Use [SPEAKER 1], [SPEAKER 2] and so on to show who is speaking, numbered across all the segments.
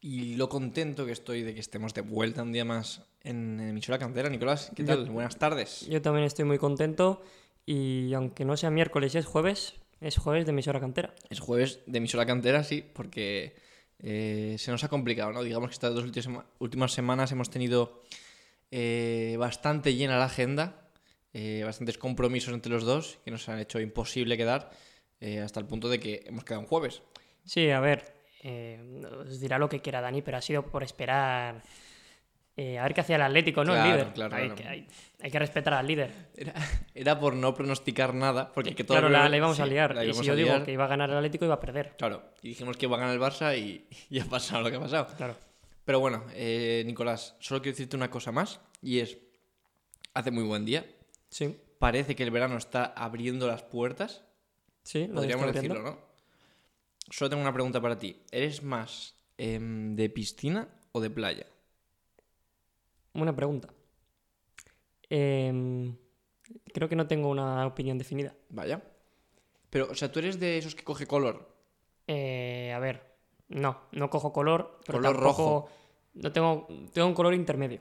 [SPEAKER 1] y lo contento que estoy de que estemos de vuelta un día más en emisora cantera. Nicolás, ¿qué
[SPEAKER 2] Yo-
[SPEAKER 1] tal? Buenas tardes.
[SPEAKER 2] Yo también estoy muy contento y aunque no sea miércoles es jueves, es jueves de emisora cantera.
[SPEAKER 1] Es jueves de emisora cantera, sí, porque eh, se nos ha complicado, ¿no? Digamos que estas dos últimas, sema- últimas semanas hemos tenido eh, bastante llena la agenda, eh, bastantes compromisos entre los dos que nos han hecho imposible quedar hasta el punto de que hemos quedado un jueves.
[SPEAKER 2] Sí, a ver, eh, os dirá lo que quiera Dani, pero ha sido por esperar eh, a ver qué hacía el Atlético, ¿no?
[SPEAKER 1] Claro,
[SPEAKER 2] el líder.
[SPEAKER 1] claro,
[SPEAKER 2] hay,
[SPEAKER 1] claro.
[SPEAKER 2] Que, hay, hay que respetar al líder.
[SPEAKER 1] Era, era por no pronosticar nada, porque que todo
[SPEAKER 2] claro, la, la íbamos
[SPEAKER 1] sí,
[SPEAKER 2] a liar. Y si yo digo que iba a ganar el Atlético, iba a perder.
[SPEAKER 1] Claro, y dijimos que iba a ganar el Barça y, y ha pasado lo que ha pasado.
[SPEAKER 2] Claro.
[SPEAKER 1] Pero bueno, eh, Nicolás, solo quiero decirte una cosa más y es, hace muy buen día,
[SPEAKER 2] Sí,
[SPEAKER 1] parece que el verano está abriendo las puertas,
[SPEAKER 2] sí, lo
[SPEAKER 1] podríamos decirlo. ¿no? Solo tengo una pregunta para ti. ¿Eres más em, de piscina o de playa?
[SPEAKER 2] Una pregunta. Em, creo que no tengo una opinión definida.
[SPEAKER 1] Vaya. Pero, o sea, tú eres de esos que coge color.
[SPEAKER 2] Eh, a ver, no, no cojo color, pero
[SPEAKER 1] Color
[SPEAKER 2] tampoco.
[SPEAKER 1] rojo.
[SPEAKER 2] No tengo, tengo un color intermedio.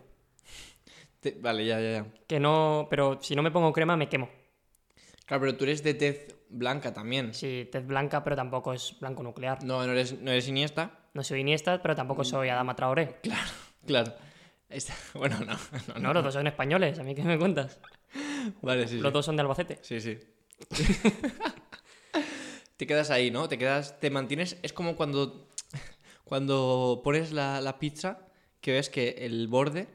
[SPEAKER 1] Te- Vale, ya, ya, ya.
[SPEAKER 2] Que no, pero si no me pongo crema me quemo.
[SPEAKER 1] Claro, pero tú eres de tez blanca también.
[SPEAKER 2] Sí, tez blanca, pero tampoco es blanco nuclear.
[SPEAKER 1] No, no eres, no eres Iniesta.
[SPEAKER 2] No soy Iniesta, pero tampoco soy Adama Traoré.
[SPEAKER 1] Claro, claro. Esta- Bueno, no. no,
[SPEAKER 2] No, los dos son españoles, ¿a mí qué me cuentas?
[SPEAKER 1] Vale, sí, sí.
[SPEAKER 2] Los dos son de Albacete.
[SPEAKER 1] Sí, sí. te quedas ahí, ¿no? Te quedas, te mantienes. Es como cuando, cuando pones la, la pizza que ves que el borde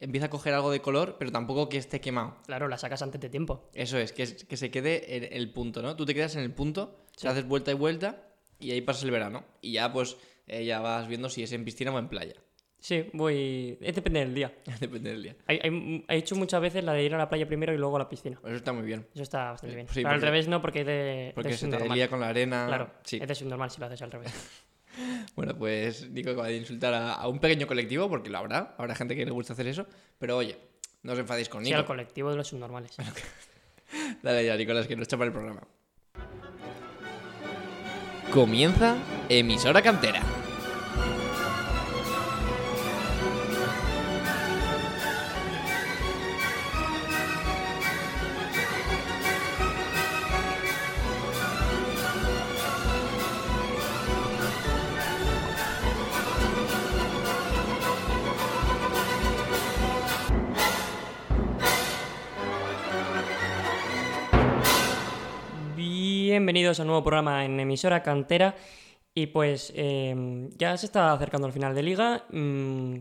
[SPEAKER 1] empieza a coger algo de color, pero tampoco que esté quemado.
[SPEAKER 2] Claro, la sacas antes de tiempo.
[SPEAKER 1] Eso es, que, es- que se quede en el punto, ¿no? Tú te quedas en el punto,
[SPEAKER 2] Sí.
[SPEAKER 1] te haces vuelta y vuelta y ahí pasas el verano. Y ya, pues, eh, ya vas viendo si es en piscina o en playa.
[SPEAKER 2] Sí, voy. Es depende del día.
[SPEAKER 1] Depende del día.
[SPEAKER 2] Hay- hay- He hecho muchas veces la de ir a la playa primero y luego a la piscina.
[SPEAKER 1] Eso está muy bien.
[SPEAKER 2] Eso está bastante bien.
[SPEAKER 1] Sí,
[SPEAKER 2] pero al revés no, porque es de,
[SPEAKER 1] Porque
[SPEAKER 2] de
[SPEAKER 1] se te lía con la arena.
[SPEAKER 2] Claro,
[SPEAKER 1] Sí.
[SPEAKER 2] es de subnormal si lo haces al revés.
[SPEAKER 1] Bueno, pues Nico acaba de insultar a, a un pequeño colectivo, porque lo habrá, habrá gente que le gusta hacer eso, pero oye, no os enfadéis con
[SPEAKER 2] Sí,
[SPEAKER 1] Nico.
[SPEAKER 2] al colectivo de los subnormales.
[SPEAKER 1] Dale ya, Nicolás, que nos chapa el programa. Comienza Emisora Cantera.
[SPEAKER 2] Bienvenidos a un nuevo programa en emisora cantera. Y pues eh, ya se está acercando el final de liga. mm,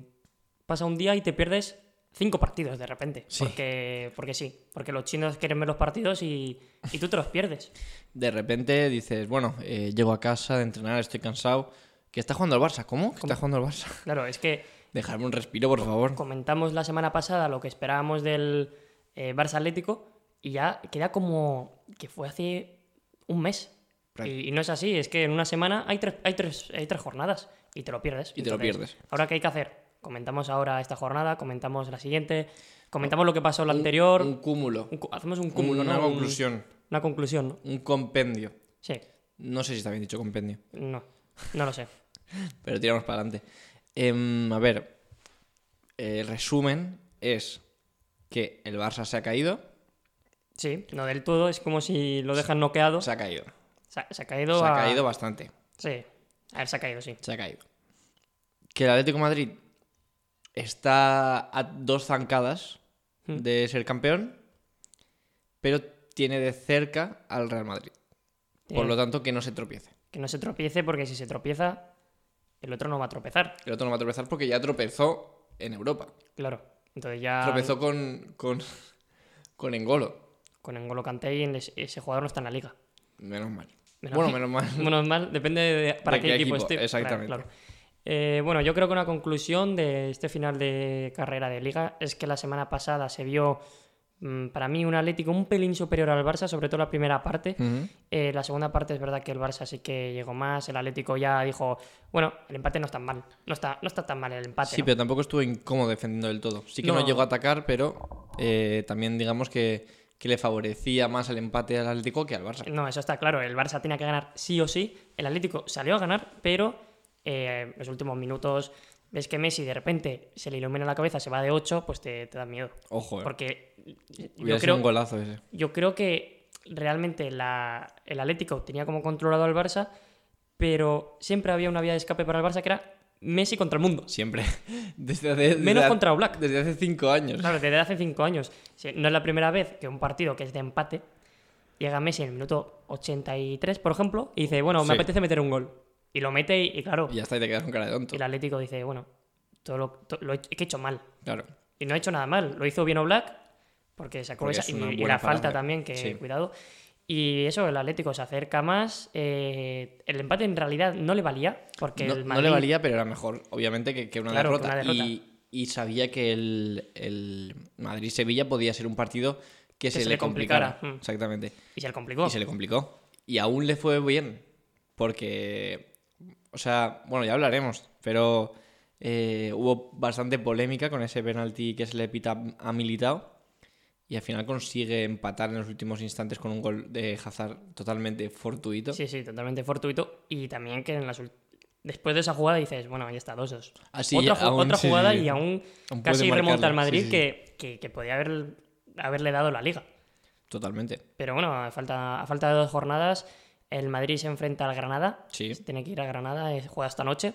[SPEAKER 2] pasa un día y te pierdes cinco partidos de repente.
[SPEAKER 1] Sí.
[SPEAKER 2] Porque, porque sí, porque los chinos quieren ver los partidos y, y tú te los pierdes.
[SPEAKER 1] De repente dices, bueno, eh, llego a casa de entrenar, estoy cansado. Que está jugando el Barça. ¿Cómo? Que está jugando el Barça.
[SPEAKER 2] Claro, es que
[SPEAKER 1] Dejadme un respiro, por favor.
[SPEAKER 2] comentamos la semana pasada lo que esperábamos del eh, Barça Atlético y ya queda como que fue hace un mes. Y, y no es así, es que en una semana hay tres, hay tres, hay tres jornadas y te lo pierdes.
[SPEAKER 1] Y te lo pierdes.
[SPEAKER 2] Ahora, ¿qué hay que hacer? Comentamos ahora esta jornada, comentamos la siguiente, comentamos lo que pasó la anterior.
[SPEAKER 1] Un cúmulo.
[SPEAKER 2] un hacemos un cúmulo,
[SPEAKER 1] una conclusión.
[SPEAKER 2] una conclusión, ¿no?
[SPEAKER 1] Un compendio.
[SPEAKER 2] Sí,
[SPEAKER 1] No sé si está bien dicho compendio.
[SPEAKER 2] no, no lo sé.
[SPEAKER 1] Pero tiramos para adelante. Em, a ver, el resumen es que el Barça se ha caído.
[SPEAKER 2] Sí, no del todo, es como si lo dejan noqueado.
[SPEAKER 1] Se ha caído.
[SPEAKER 2] Se ha, se ha caído
[SPEAKER 1] Se ha
[SPEAKER 2] a-
[SPEAKER 1] caído bastante.
[SPEAKER 2] Sí, a ver, se ha caído, sí.
[SPEAKER 1] Se ha caído. Que el Atlético de Madrid está a dos zancadas
[SPEAKER 2] Hmm.
[SPEAKER 1] de ser campeón, pero tiene de cerca al Real Madrid. Por lo tanto, que no se tropiece.
[SPEAKER 2] Que no se tropiece, porque si se tropieza, el otro no va a tropezar.
[SPEAKER 1] El otro no va a tropezar porque ya tropezó en Europa.
[SPEAKER 2] Claro. Entonces ya
[SPEAKER 1] Tropezó con, con, con Engolo.
[SPEAKER 2] Con N'Golo Kanté y en ese, jugador no está en la liga.
[SPEAKER 1] Menos mal.
[SPEAKER 2] Menos
[SPEAKER 1] bueno, menos mal.
[SPEAKER 2] Menos mal, depende de para
[SPEAKER 1] De
[SPEAKER 2] qué,
[SPEAKER 1] qué
[SPEAKER 2] equipo,
[SPEAKER 1] equipo,
[SPEAKER 2] esté.
[SPEAKER 1] exactamente.
[SPEAKER 2] Claro, claro. Eh, bueno, yo creo que una conclusión de este final de carrera de liga es que la semana pasada se vio, mm, para mí, un Atlético un pelín superior al Barça, sobre todo la primera parte. Eh, la segunda parte es verdad que el Barça sí que llegó más. El Atlético ya dijo, bueno, el empate no está mal. No está, no está tan mal el empate.
[SPEAKER 1] Sí,
[SPEAKER 2] ¿no?
[SPEAKER 1] pero tampoco estuvo incómodo defendiendo del todo. Sí que no,
[SPEAKER 2] No.
[SPEAKER 1] llegó a atacar, pero eh, también digamos que, que le favorecía más el empate al Atlético que al Barça.
[SPEAKER 2] No, eso está claro. El Barça tenía que ganar sí o sí. El Atlético salió a ganar, pero eh, los últimos minutos ves que Messi de repente se le ilumina la cabeza, se va de 8, pues te, te da miedo.
[SPEAKER 1] Ojo, eh.
[SPEAKER 2] Porque yo creo,
[SPEAKER 1] un golazo ese.
[SPEAKER 2] yo creo que realmente la- el Atlético tenía como controlado al Barça, pero siempre había una vía de escape para el Barça que era Messi contra el mundo.
[SPEAKER 1] Siempre. Desde hace,
[SPEAKER 2] Menos
[SPEAKER 1] desde-
[SPEAKER 2] contra Oblak.
[SPEAKER 1] Desde hace cinco años.
[SPEAKER 2] Claro, desde hace cinco años. No es la primera vez que un partido que es de empate llega Messi en el minuto 83, por ejemplo, y dice, bueno, me
[SPEAKER 1] Sí.
[SPEAKER 2] apetece meter un gol. Y lo mete y, y claro,
[SPEAKER 1] Y ya está, y te quedas con cara de tonto.
[SPEAKER 2] y el Atlético dice, bueno, todo lo, to- lo he que he hecho mal.
[SPEAKER 1] Claro.
[SPEAKER 2] Y no ha hecho nada mal. Lo hizo bien Oblak, porque sacó
[SPEAKER 1] Porque
[SPEAKER 2] esa.
[SPEAKER 1] es
[SPEAKER 2] Y, y la falta también, que
[SPEAKER 1] Sí.
[SPEAKER 2] cuidado. Y eso, el Atlético se acerca más. eh, el empate en realidad no le valía, porque
[SPEAKER 1] No,
[SPEAKER 2] el
[SPEAKER 1] no
[SPEAKER 2] Madrid...
[SPEAKER 1] le valía, pero era mejor, obviamente, que, que una,
[SPEAKER 2] Claro, que
[SPEAKER 1] derrota.
[SPEAKER 2] una derrota.
[SPEAKER 1] Y, y sabía que el, el Madrid-Sevilla podía ser un partido que, se,
[SPEAKER 2] se
[SPEAKER 1] le
[SPEAKER 2] le
[SPEAKER 1] complicara.
[SPEAKER 2] complicara. Mm.
[SPEAKER 1] Exactamente.
[SPEAKER 2] Y se le complicó.
[SPEAKER 1] Y se le complicó. Y aún le fue bien. Porque, o sea, bueno, ya hablaremos, pero eh, hubo bastante polémica con ese penalti que se le pita a Militao. Y al final consigue empatar en los últimos instantes con un gol de Hazard totalmente fortuito.
[SPEAKER 2] Sí, sí, totalmente fortuito. Y también que en las después de esa jugada dices, bueno, ya está, 2-2.
[SPEAKER 1] Así
[SPEAKER 2] otra
[SPEAKER 1] ya,
[SPEAKER 2] ju-
[SPEAKER 1] aún
[SPEAKER 2] otra
[SPEAKER 1] sí,
[SPEAKER 2] jugada
[SPEAKER 1] sí.
[SPEAKER 2] y aún casi remonta al Madrid
[SPEAKER 1] sí.
[SPEAKER 2] Que, que, que podía haber, haberle dado la liga.
[SPEAKER 1] Totalmente.
[SPEAKER 2] Pero bueno, a falta, a falta de dos jornadas, el Madrid se enfrenta al Granada.
[SPEAKER 1] Sí.
[SPEAKER 2] Tiene que ir a Granada, eh, juega esta noche.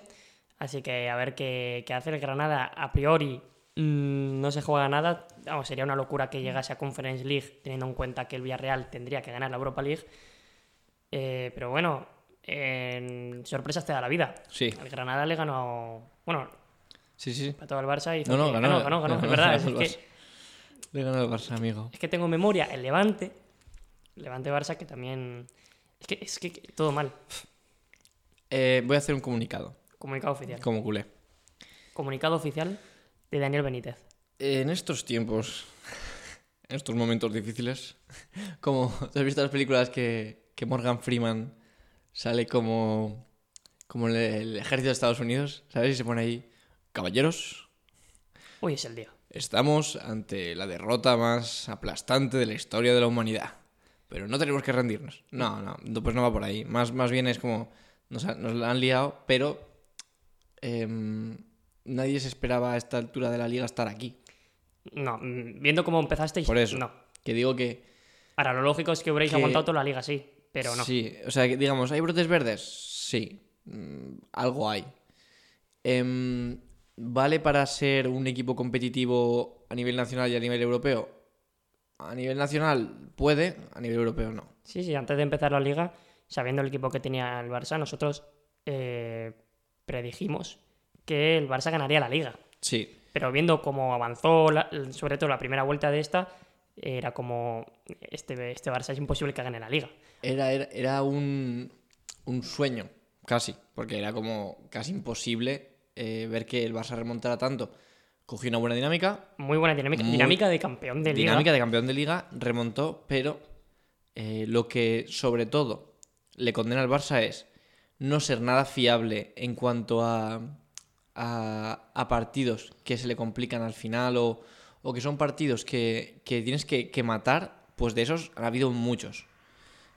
[SPEAKER 2] Así que a ver qué, qué hace el Granada. A priori mm, no se juega nada. Vamos, sería una locura que llegase a Conference League, teniendo en cuenta que el Villarreal tendría que ganar la Europa League. Eh, pero bueno, en sorpresas te da la vida.
[SPEAKER 1] Sí,
[SPEAKER 2] El Granada le ganó. Bueno,
[SPEAKER 1] sí, sí.
[SPEAKER 2] para todo el Barça y
[SPEAKER 1] No, no, ganó.
[SPEAKER 2] ganó, ganó, ganó,
[SPEAKER 1] ganó,
[SPEAKER 2] es verdad. es, que,
[SPEAKER 1] Le ganó el Barça, amigo.
[SPEAKER 2] es que tengo en memoria el Levante. Levante Barça que también. Es que, es que que todo mal.
[SPEAKER 1] Eh, voy a hacer un comunicado,
[SPEAKER 2] Comunicado oficial.
[SPEAKER 1] como culé.
[SPEAKER 2] Comunicado oficial de Daniel Benítez.
[SPEAKER 1] En estos tiempos, en estos momentos difíciles, como ¿te has visto las películas que, que Morgan Freeman sale como, como el, el ejército de Estados Unidos, ¿sabes? Y se pone ahí, caballeros,
[SPEAKER 2] Hoy es el día.
[SPEAKER 1] estamos ante la derrota más aplastante de la historia de la humanidad. Pero no tenemos que rendirnos. No, no, pues no va por ahí. Más, más bien es como, nos, nos la han liado, pero em, nadie se esperaba a esta altura de la liga estar aquí.
[SPEAKER 2] No, mm, viendo cómo empezasteis,
[SPEAKER 1] Por eso.
[SPEAKER 2] no.
[SPEAKER 1] Que digo que
[SPEAKER 2] Ahora, lo lógico es que hubierais
[SPEAKER 1] Que-
[SPEAKER 2] aguantado toda la liga, sí, pero no.
[SPEAKER 1] Sí, o sea, que digamos, ¿hay brotes verdes? Sí, mm, algo hay. Em, ¿Vale para ser un equipo competitivo a nivel nacional y a nivel europeo? A nivel nacional puede, a nivel europeo no.
[SPEAKER 2] Sí, sí, antes de empezar la liga, sabiendo el equipo que tenía el Barça, nosotros eh, predijimos que el Barça ganaría la liga.
[SPEAKER 1] Sí,
[SPEAKER 2] Pero viendo cómo avanzó, la- sobre todo la primera vuelta de esta, era como, este, este Barça es imposible que gane la liga.
[SPEAKER 1] era, era, era un, un sueño, casi, porque era como casi imposible eh, ver que el Barça remontara tanto. Cogió una buena dinámica,
[SPEAKER 2] Muy buena dinámica,
[SPEAKER 1] Muy-
[SPEAKER 2] dinámica de campeón de liga.
[SPEAKER 1] dinámica de campeón de liga, remontó, pero eh, lo que sobre todo le condena al Barça es no ser nada fiable en cuanto a, a, a partidos que se le complican al final o, o que son partidos que, que tienes que, que matar, pues de esos han habido muchos.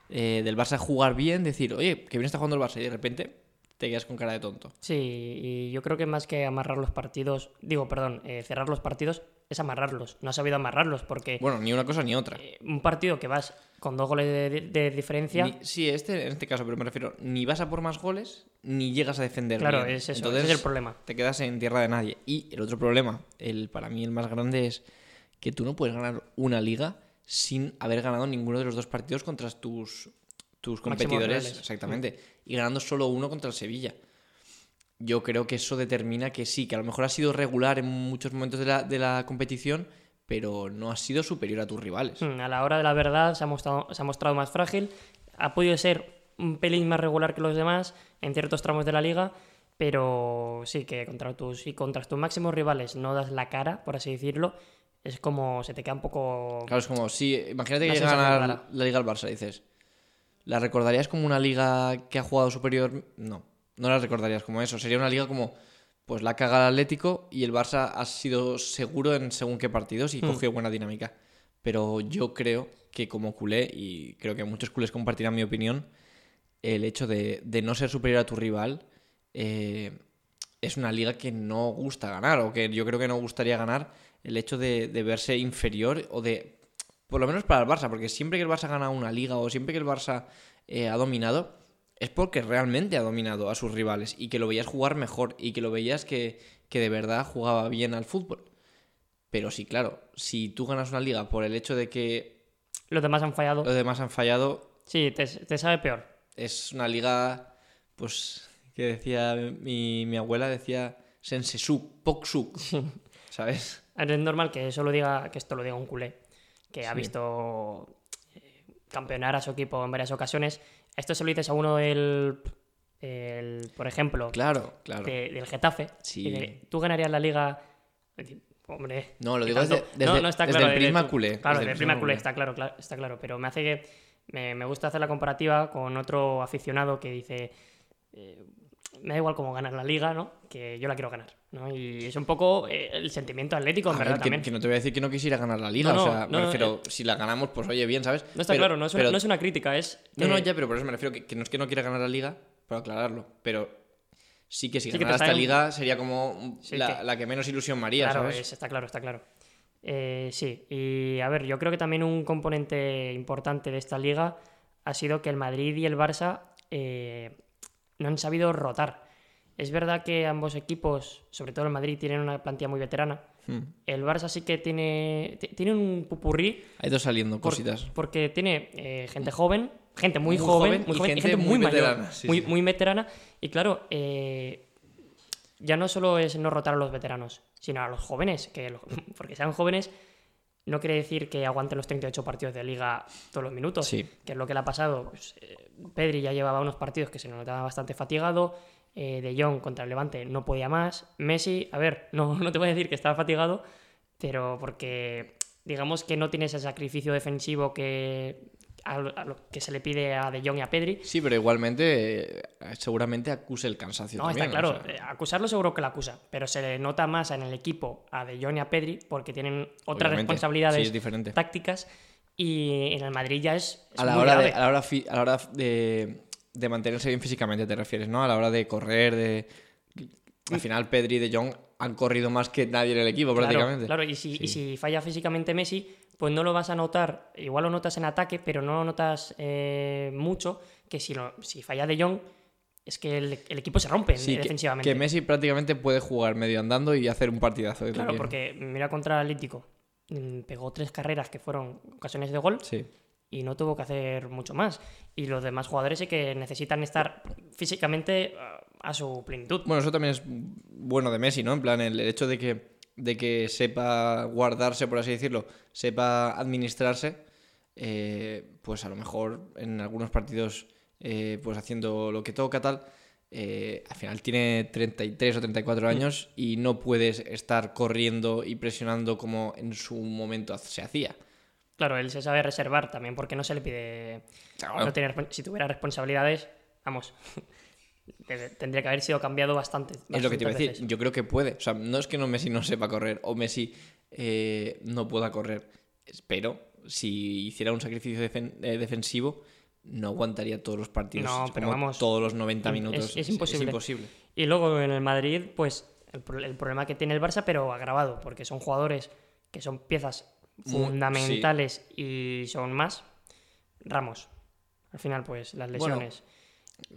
[SPEAKER 1] Eh, del Barça jugar bien, decir, oye, que bien está jugando el Barça y de repente te quedas con cara de tonto.
[SPEAKER 2] Sí, y yo creo que más que amarrar los partidos, digo, perdón, eh, cerrar los partidos, es amarrarlos. No ha sabido amarrarlos porque
[SPEAKER 1] Bueno, ni una cosa ni otra.
[SPEAKER 2] eh, un partido que vas con dos goles de, de- de diferencia,
[SPEAKER 1] Ni- sí, este, en este caso, pero me refiero, ni vas a por más goles, ni llegas a defender
[SPEAKER 2] claro,
[SPEAKER 1] bien.
[SPEAKER 2] es eso,
[SPEAKER 1] Entonces,
[SPEAKER 2] ese es el problema.
[SPEAKER 1] te quedas en tierra de nadie. Y el otro problema, el para mí el más grande, es que tú no puedes ganar una liga sin haber ganado ninguno de los dos partidos contra tus, tus competidores. Exactamente. Y ganando solo uno contra el Sevilla. Yo creo que eso determina que sí, que a lo mejor ha sido regular en muchos momentos de la, de la competición, pero no ha sido superior a tus rivales.
[SPEAKER 2] Mm, A la hora de la verdad se ha mostrado, se ha mostrado más frágil. Ha podido ser un pelín más regular que los demás en ciertos tramos de la liga, pero sí que contra tus, y contra tus máximos rivales no das la cara, por así decirlo. Es como se te queda un poco.
[SPEAKER 1] Claro, es como, sí, imagínate que llega a ganar la Liga al Barça, dices. ¿La recordarías como una liga que ha jugado superior? No, no la recordarías como eso. Sería una liga como, pues la caga el Atlético y el Barça ha sido seguro en según qué partidos y
[SPEAKER 2] Hmm.
[SPEAKER 1] cogió buena dinámica. Pero yo creo que como culé, y creo que muchos culés compartirán mi opinión, el hecho de, de no ser superior a tu rival eh, es una liga que no gusta ganar, o que yo creo que no gustaría ganar el hecho de, de verse inferior o de. Por lo menos para el Barça, porque siempre que el Barça gana una liga o siempre que el Barça eh, ha dominado, es porque realmente ha dominado a sus rivales y que lo veías jugar mejor y que lo veías que, que de verdad jugaba bien al fútbol. Pero sí, claro, si tú ganas una liga por el hecho de que
[SPEAKER 2] Los demás han fallado.
[SPEAKER 1] los demás han fallado,
[SPEAKER 2] Sí, te, te sabe peor.
[SPEAKER 1] es una liga, pues, que decía mi, mi abuela, decía Sensesuk, Poksuk, ¿sabes?
[SPEAKER 2] Es normal que eso lo diga, que esto lo diga un culé, que ha visto eh, campeonar a su equipo en varias ocasiones. Esto se lo dices a uno del, el- por ejemplo,
[SPEAKER 1] Claro, claro.
[SPEAKER 2] de- del Getafe.
[SPEAKER 1] Sí.
[SPEAKER 2] de, Tú ganarías la liga. Hombre.
[SPEAKER 1] No, lo
[SPEAKER 2] ¿qué
[SPEAKER 1] digo desde, desde-
[SPEAKER 2] no, no está
[SPEAKER 1] desde
[SPEAKER 2] claro.
[SPEAKER 1] el
[SPEAKER 2] desde
[SPEAKER 1] prisma culé.
[SPEAKER 2] Claro,
[SPEAKER 1] desde
[SPEAKER 2] el prisma culé, está claro, cla- está claro. Pero me hace que. Me, me gusta hacer la comparativa con otro aficionado que dice. eh, me da igual cómo ganar la liga, ¿no? Que yo la quiero ganar, ¿no? Y es un poco eh, el sentimiento atlético, en
[SPEAKER 1] A
[SPEAKER 2] verdad,
[SPEAKER 1] ver, que,
[SPEAKER 2] también.
[SPEAKER 1] que no te voy a decir que no quisiera ganar la liga,
[SPEAKER 2] No, no,
[SPEAKER 1] o sea, me refiero,
[SPEAKER 2] eh.
[SPEAKER 1] si la ganamos, pues oye, bien, ¿sabes?
[SPEAKER 2] No está
[SPEAKER 1] Pero-
[SPEAKER 2] claro, no es, una,
[SPEAKER 1] pero-
[SPEAKER 2] no es una crítica, es.
[SPEAKER 1] No, no, ya, pero por eso me refiero que, que no es que no quiera ganar la liga, por aclararlo, pero sí que si
[SPEAKER 2] Sí
[SPEAKER 1] ganara esta
[SPEAKER 2] en-
[SPEAKER 1] liga sería como
[SPEAKER 2] Sí,
[SPEAKER 1] la,
[SPEAKER 2] que-
[SPEAKER 1] la que menos ilusión me haría,
[SPEAKER 2] Claro,
[SPEAKER 1] ¿sabes?
[SPEAKER 2] es- está claro, está claro. Eh, sí, y a ver, yo creo que también un componente importante de esta liga ha sido que el Madrid y el Barça eh, no han sabido rotar. Es verdad que ambos equipos, sobre todo el Madrid, tienen una plantilla muy veterana.
[SPEAKER 1] Hmm.
[SPEAKER 2] El Barça sí que tiene, ti- tiene un pupurrí
[SPEAKER 1] Ha ido saliendo
[SPEAKER 2] por-
[SPEAKER 1] cositas.
[SPEAKER 2] porque tiene eh, gente joven, gente muy,
[SPEAKER 1] Muy
[SPEAKER 2] joven,
[SPEAKER 1] joven
[SPEAKER 2] muy
[SPEAKER 1] y
[SPEAKER 2] joven, y
[SPEAKER 1] gente muy
[SPEAKER 2] mayor,
[SPEAKER 1] veterana, sí,
[SPEAKER 2] muy,
[SPEAKER 1] sí.
[SPEAKER 2] muy veterana. Y claro, eh, ya no solo es no rotar a los veteranos, sino a los jóvenes, que porque sean jóvenes no quiere decir que aguanten los 38 partidos de liga todos los minutos,
[SPEAKER 1] Sí.
[SPEAKER 2] que es lo que le ha pasado. Pues, eh, Pedri ya llevaba unos partidos que se notaba bastante fatigado, eh, De Jong contra el Levante no podía más, Messi, a ver, no, no te voy a decir que estaba fatigado, pero porque digamos que no tiene ese sacrificio defensivo que, a lo- lo que se le pide a De Jong y a Pedri.
[SPEAKER 1] Sí, pero igualmente eh, seguramente acuse el cansancio
[SPEAKER 2] No,
[SPEAKER 1] también.
[SPEAKER 2] está claro,
[SPEAKER 1] o sea,
[SPEAKER 2] eh, acusarlo seguro que la acusa, pero se le nota más en el equipo a De Jong y a Pedri porque tienen otras
[SPEAKER 1] obviamente.
[SPEAKER 2] responsabilidades
[SPEAKER 1] Sí,
[SPEAKER 2] tácticas y en el Madrid ya es, es
[SPEAKER 1] a la
[SPEAKER 2] muy
[SPEAKER 1] hora, de, a la hora, fi- a la hora de, de mantenerse bien físicamente, te refieres, ¿no? A la hora de correr, de... Al final Pedri y De Jong han corrido más que nadie en el equipo,
[SPEAKER 2] Claro,
[SPEAKER 1] prácticamente.
[SPEAKER 2] Claro, y si, y si falla físicamente Messi, pues no lo vas a notar, igual lo notas en ataque, pero no lo notas eh, mucho, que si, lo- si falla De Jong, es que el, el equipo se rompe
[SPEAKER 1] Sí,
[SPEAKER 2] eh,
[SPEAKER 1] que,
[SPEAKER 2] defensivamente.
[SPEAKER 1] que Messi prácticamente puede jugar medio andando y hacer un partidazo. de
[SPEAKER 2] claro,
[SPEAKER 1] también.
[SPEAKER 2] porque mira contra el Atlético, mm, pegó tres carreras que fueron ocasiones de gol
[SPEAKER 1] Sí.
[SPEAKER 2] Y no tuvo que hacer mucho más. Y los demás jugadores sí que necesitan estar físicamente ah, a su plenitud.
[SPEAKER 1] Bueno, eso también es bueno de Messi, ¿no? En plan, el, el hecho de que, de que sepa guardarse, por así decirlo, sepa administrarse, eh, pues a lo mejor en algunos partidos, eh, pues haciendo lo que toca, tal, eh, al final tiene 33 o 34 años y no puedes estar corriendo y presionando como en su momento se hacía.
[SPEAKER 2] Claro, él se sabe reservar también porque no se le pide
[SPEAKER 1] Claro.
[SPEAKER 2] no si tuviera responsabilidades, vamos, tendría que haber sido cambiado bastante.
[SPEAKER 1] Es lo que te iba a decir. Yo creo que puede. O sea, no es que no Messi no sepa correr o Messi eh, no pueda correr. Pero si hiciera un sacrificio defen- eh, defensivo, no aguantaría todos los partidos.
[SPEAKER 2] No,
[SPEAKER 1] Es
[SPEAKER 2] pero
[SPEAKER 1] como
[SPEAKER 2] vamos,
[SPEAKER 1] todos los 90
[SPEAKER 2] es-
[SPEAKER 1] minutos.
[SPEAKER 2] es imposible.
[SPEAKER 1] imposible.
[SPEAKER 2] veces. Y luego en el Madrid, pues el problema que tiene el Barça, pero agravado, porque son jugadores que son piezas
[SPEAKER 1] Muy-
[SPEAKER 2] fundamentales y son más. Ramos. Al final, pues las
[SPEAKER 1] Bueno,
[SPEAKER 2] lesiones.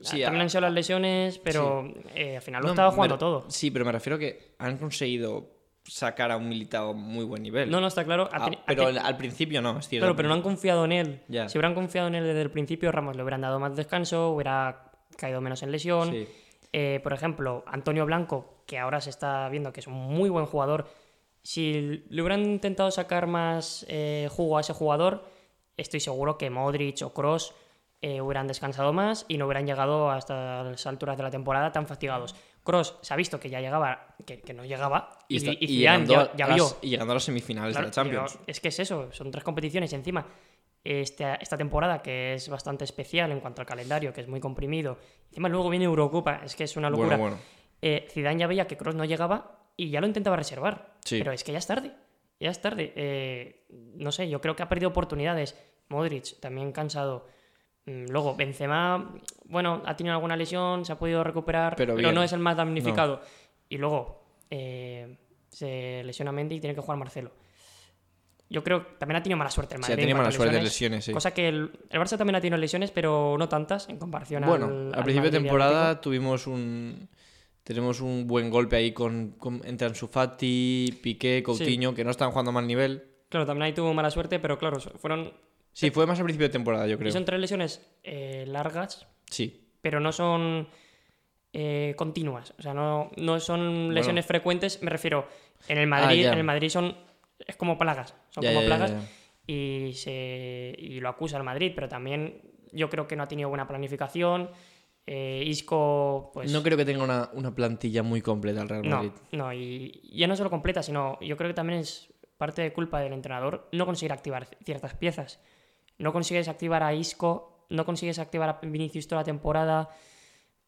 [SPEAKER 1] sí,
[SPEAKER 2] También
[SPEAKER 1] a-
[SPEAKER 2] han sido las lesiones, pero eh, al final lo
[SPEAKER 1] No,
[SPEAKER 2] estaba jugando todo.
[SPEAKER 1] Sí, pero me refiero a que han conseguido sacar a un militado a muy buen nivel.
[SPEAKER 2] No, no, está claro.
[SPEAKER 1] Ah, pero al- principio no, es cierto.
[SPEAKER 2] Claro, pero no han confiado en él. Si hubieran confiado en él desde el principio, Ramos le hubieran dado más descanso, hubiera caído menos en lesión.
[SPEAKER 1] Sí.
[SPEAKER 2] Eh, por ejemplo, Antonio Blanco, que ahora se está viendo que es un muy buen jugador, si le hubieran intentado sacar más eh, jugo a ese jugador, estoy seguro que Modric o Cross hubieran descansado más y no hubieran llegado a estas alturas de la temporada tan fatigados. Cross se ha visto que ya llegaba, que, que no llegaba, y,
[SPEAKER 1] Y, está-
[SPEAKER 2] y
[SPEAKER 1] y
[SPEAKER 2] Zidane
[SPEAKER 1] llegando
[SPEAKER 2] ya,
[SPEAKER 1] las-
[SPEAKER 2] vio.
[SPEAKER 1] y llegando a las semifinales
[SPEAKER 2] Claro,
[SPEAKER 1] de la Champions.
[SPEAKER 2] es que es eso, son tres competiciones y encima esta, esta temporada que es bastante especial en cuanto al calendario, que es muy comprimido. Encima luego viene Eurocopa, es que es una locura.
[SPEAKER 1] Bueno, bueno.
[SPEAKER 2] Eh, Zidane ya veía que Kroos no llegaba y ya lo intentaba reservar.
[SPEAKER 1] Sí.
[SPEAKER 2] Pero es que ya es tarde. Ya es tarde. Eh, no sé, yo creo que ha perdido oportunidades. Modric también cansado. Mm, Luego, Benzema, bueno, ha tenido alguna lesión, se ha podido recuperar,
[SPEAKER 1] Pero
[SPEAKER 2] no es el más damnificado. Y luego, eh, se lesiona Mendy y tiene que jugar Marcelo. Yo creo que también ha tenido mala suerte el
[SPEAKER 1] Sí,
[SPEAKER 2] Madrid.
[SPEAKER 1] ha tenido
[SPEAKER 2] en
[SPEAKER 1] mala suerte de lesiones, sí.
[SPEAKER 2] Cosa que el, el Barça también ha tenido lesiones, pero no tantas en comparación
[SPEAKER 1] Bueno,
[SPEAKER 2] al.
[SPEAKER 1] al,
[SPEAKER 2] al
[SPEAKER 1] principio de temporada tuvimos un. Tenemos un buen golpe ahí con, con- entre Ansu Fati, Piqué, Coutinho, que no están jugando a mal nivel.
[SPEAKER 2] Claro, también ahí tuvo mala suerte, pero claro, fueron.
[SPEAKER 1] Sí, fue más al principio de temporada, yo
[SPEAKER 2] Y
[SPEAKER 1] creo.
[SPEAKER 2] son tres lesiones eh, largas,
[SPEAKER 1] Sí.
[SPEAKER 2] pero no son eh, continuas. O sea, no, no son lesiones frecuentes. Me refiero, en el Madrid,
[SPEAKER 1] Ah,
[SPEAKER 2] en el Madrid son. Es como plagas. Son
[SPEAKER 1] Ya,
[SPEAKER 2] como
[SPEAKER 1] ya,
[SPEAKER 2] plagas.
[SPEAKER 1] ya.
[SPEAKER 2] Y, se, y lo acusa el Madrid, pero también yo creo que no ha tenido buena planificación. Eh, Isco, pues.
[SPEAKER 1] No creo que tenga una, una plantilla muy completa el Real Madrid.
[SPEAKER 2] No, no, y ya no solo completa, sino yo creo que también es parte de culpa del entrenador no conseguir activar ciertas piezas. No consigues activar a Isco, no consigues activar a Vinicius toda la temporada.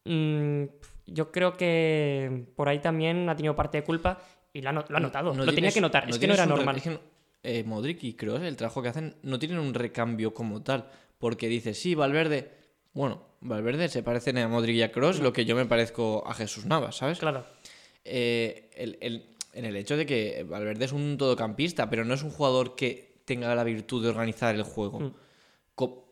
[SPEAKER 2] Mm, yo creo que por ahí también ha tenido parte de culpa y lo ha, no- lo ha notado.
[SPEAKER 1] No
[SPEAKER 2] lo tenía que notar, es que no era normal.
[SPEAKER 1] es que eh, Modric y Kroos, el trabajo que hacen, no tienen un recambio como tal. Porque dices, sí, Valverde. Bueno, Valverde se parecen a Modric y a Kroos, lo que yo me parezco a Jesús Navas, ¿sabes?
[SPEAKER 2] Claro,
[SPEAKER 1] eh, el- el- en el hecho de que Valverde es un todocampista, pero no es un jugador que tenga la virtud de organizar el juego.
[SPEAKER 2] Mm.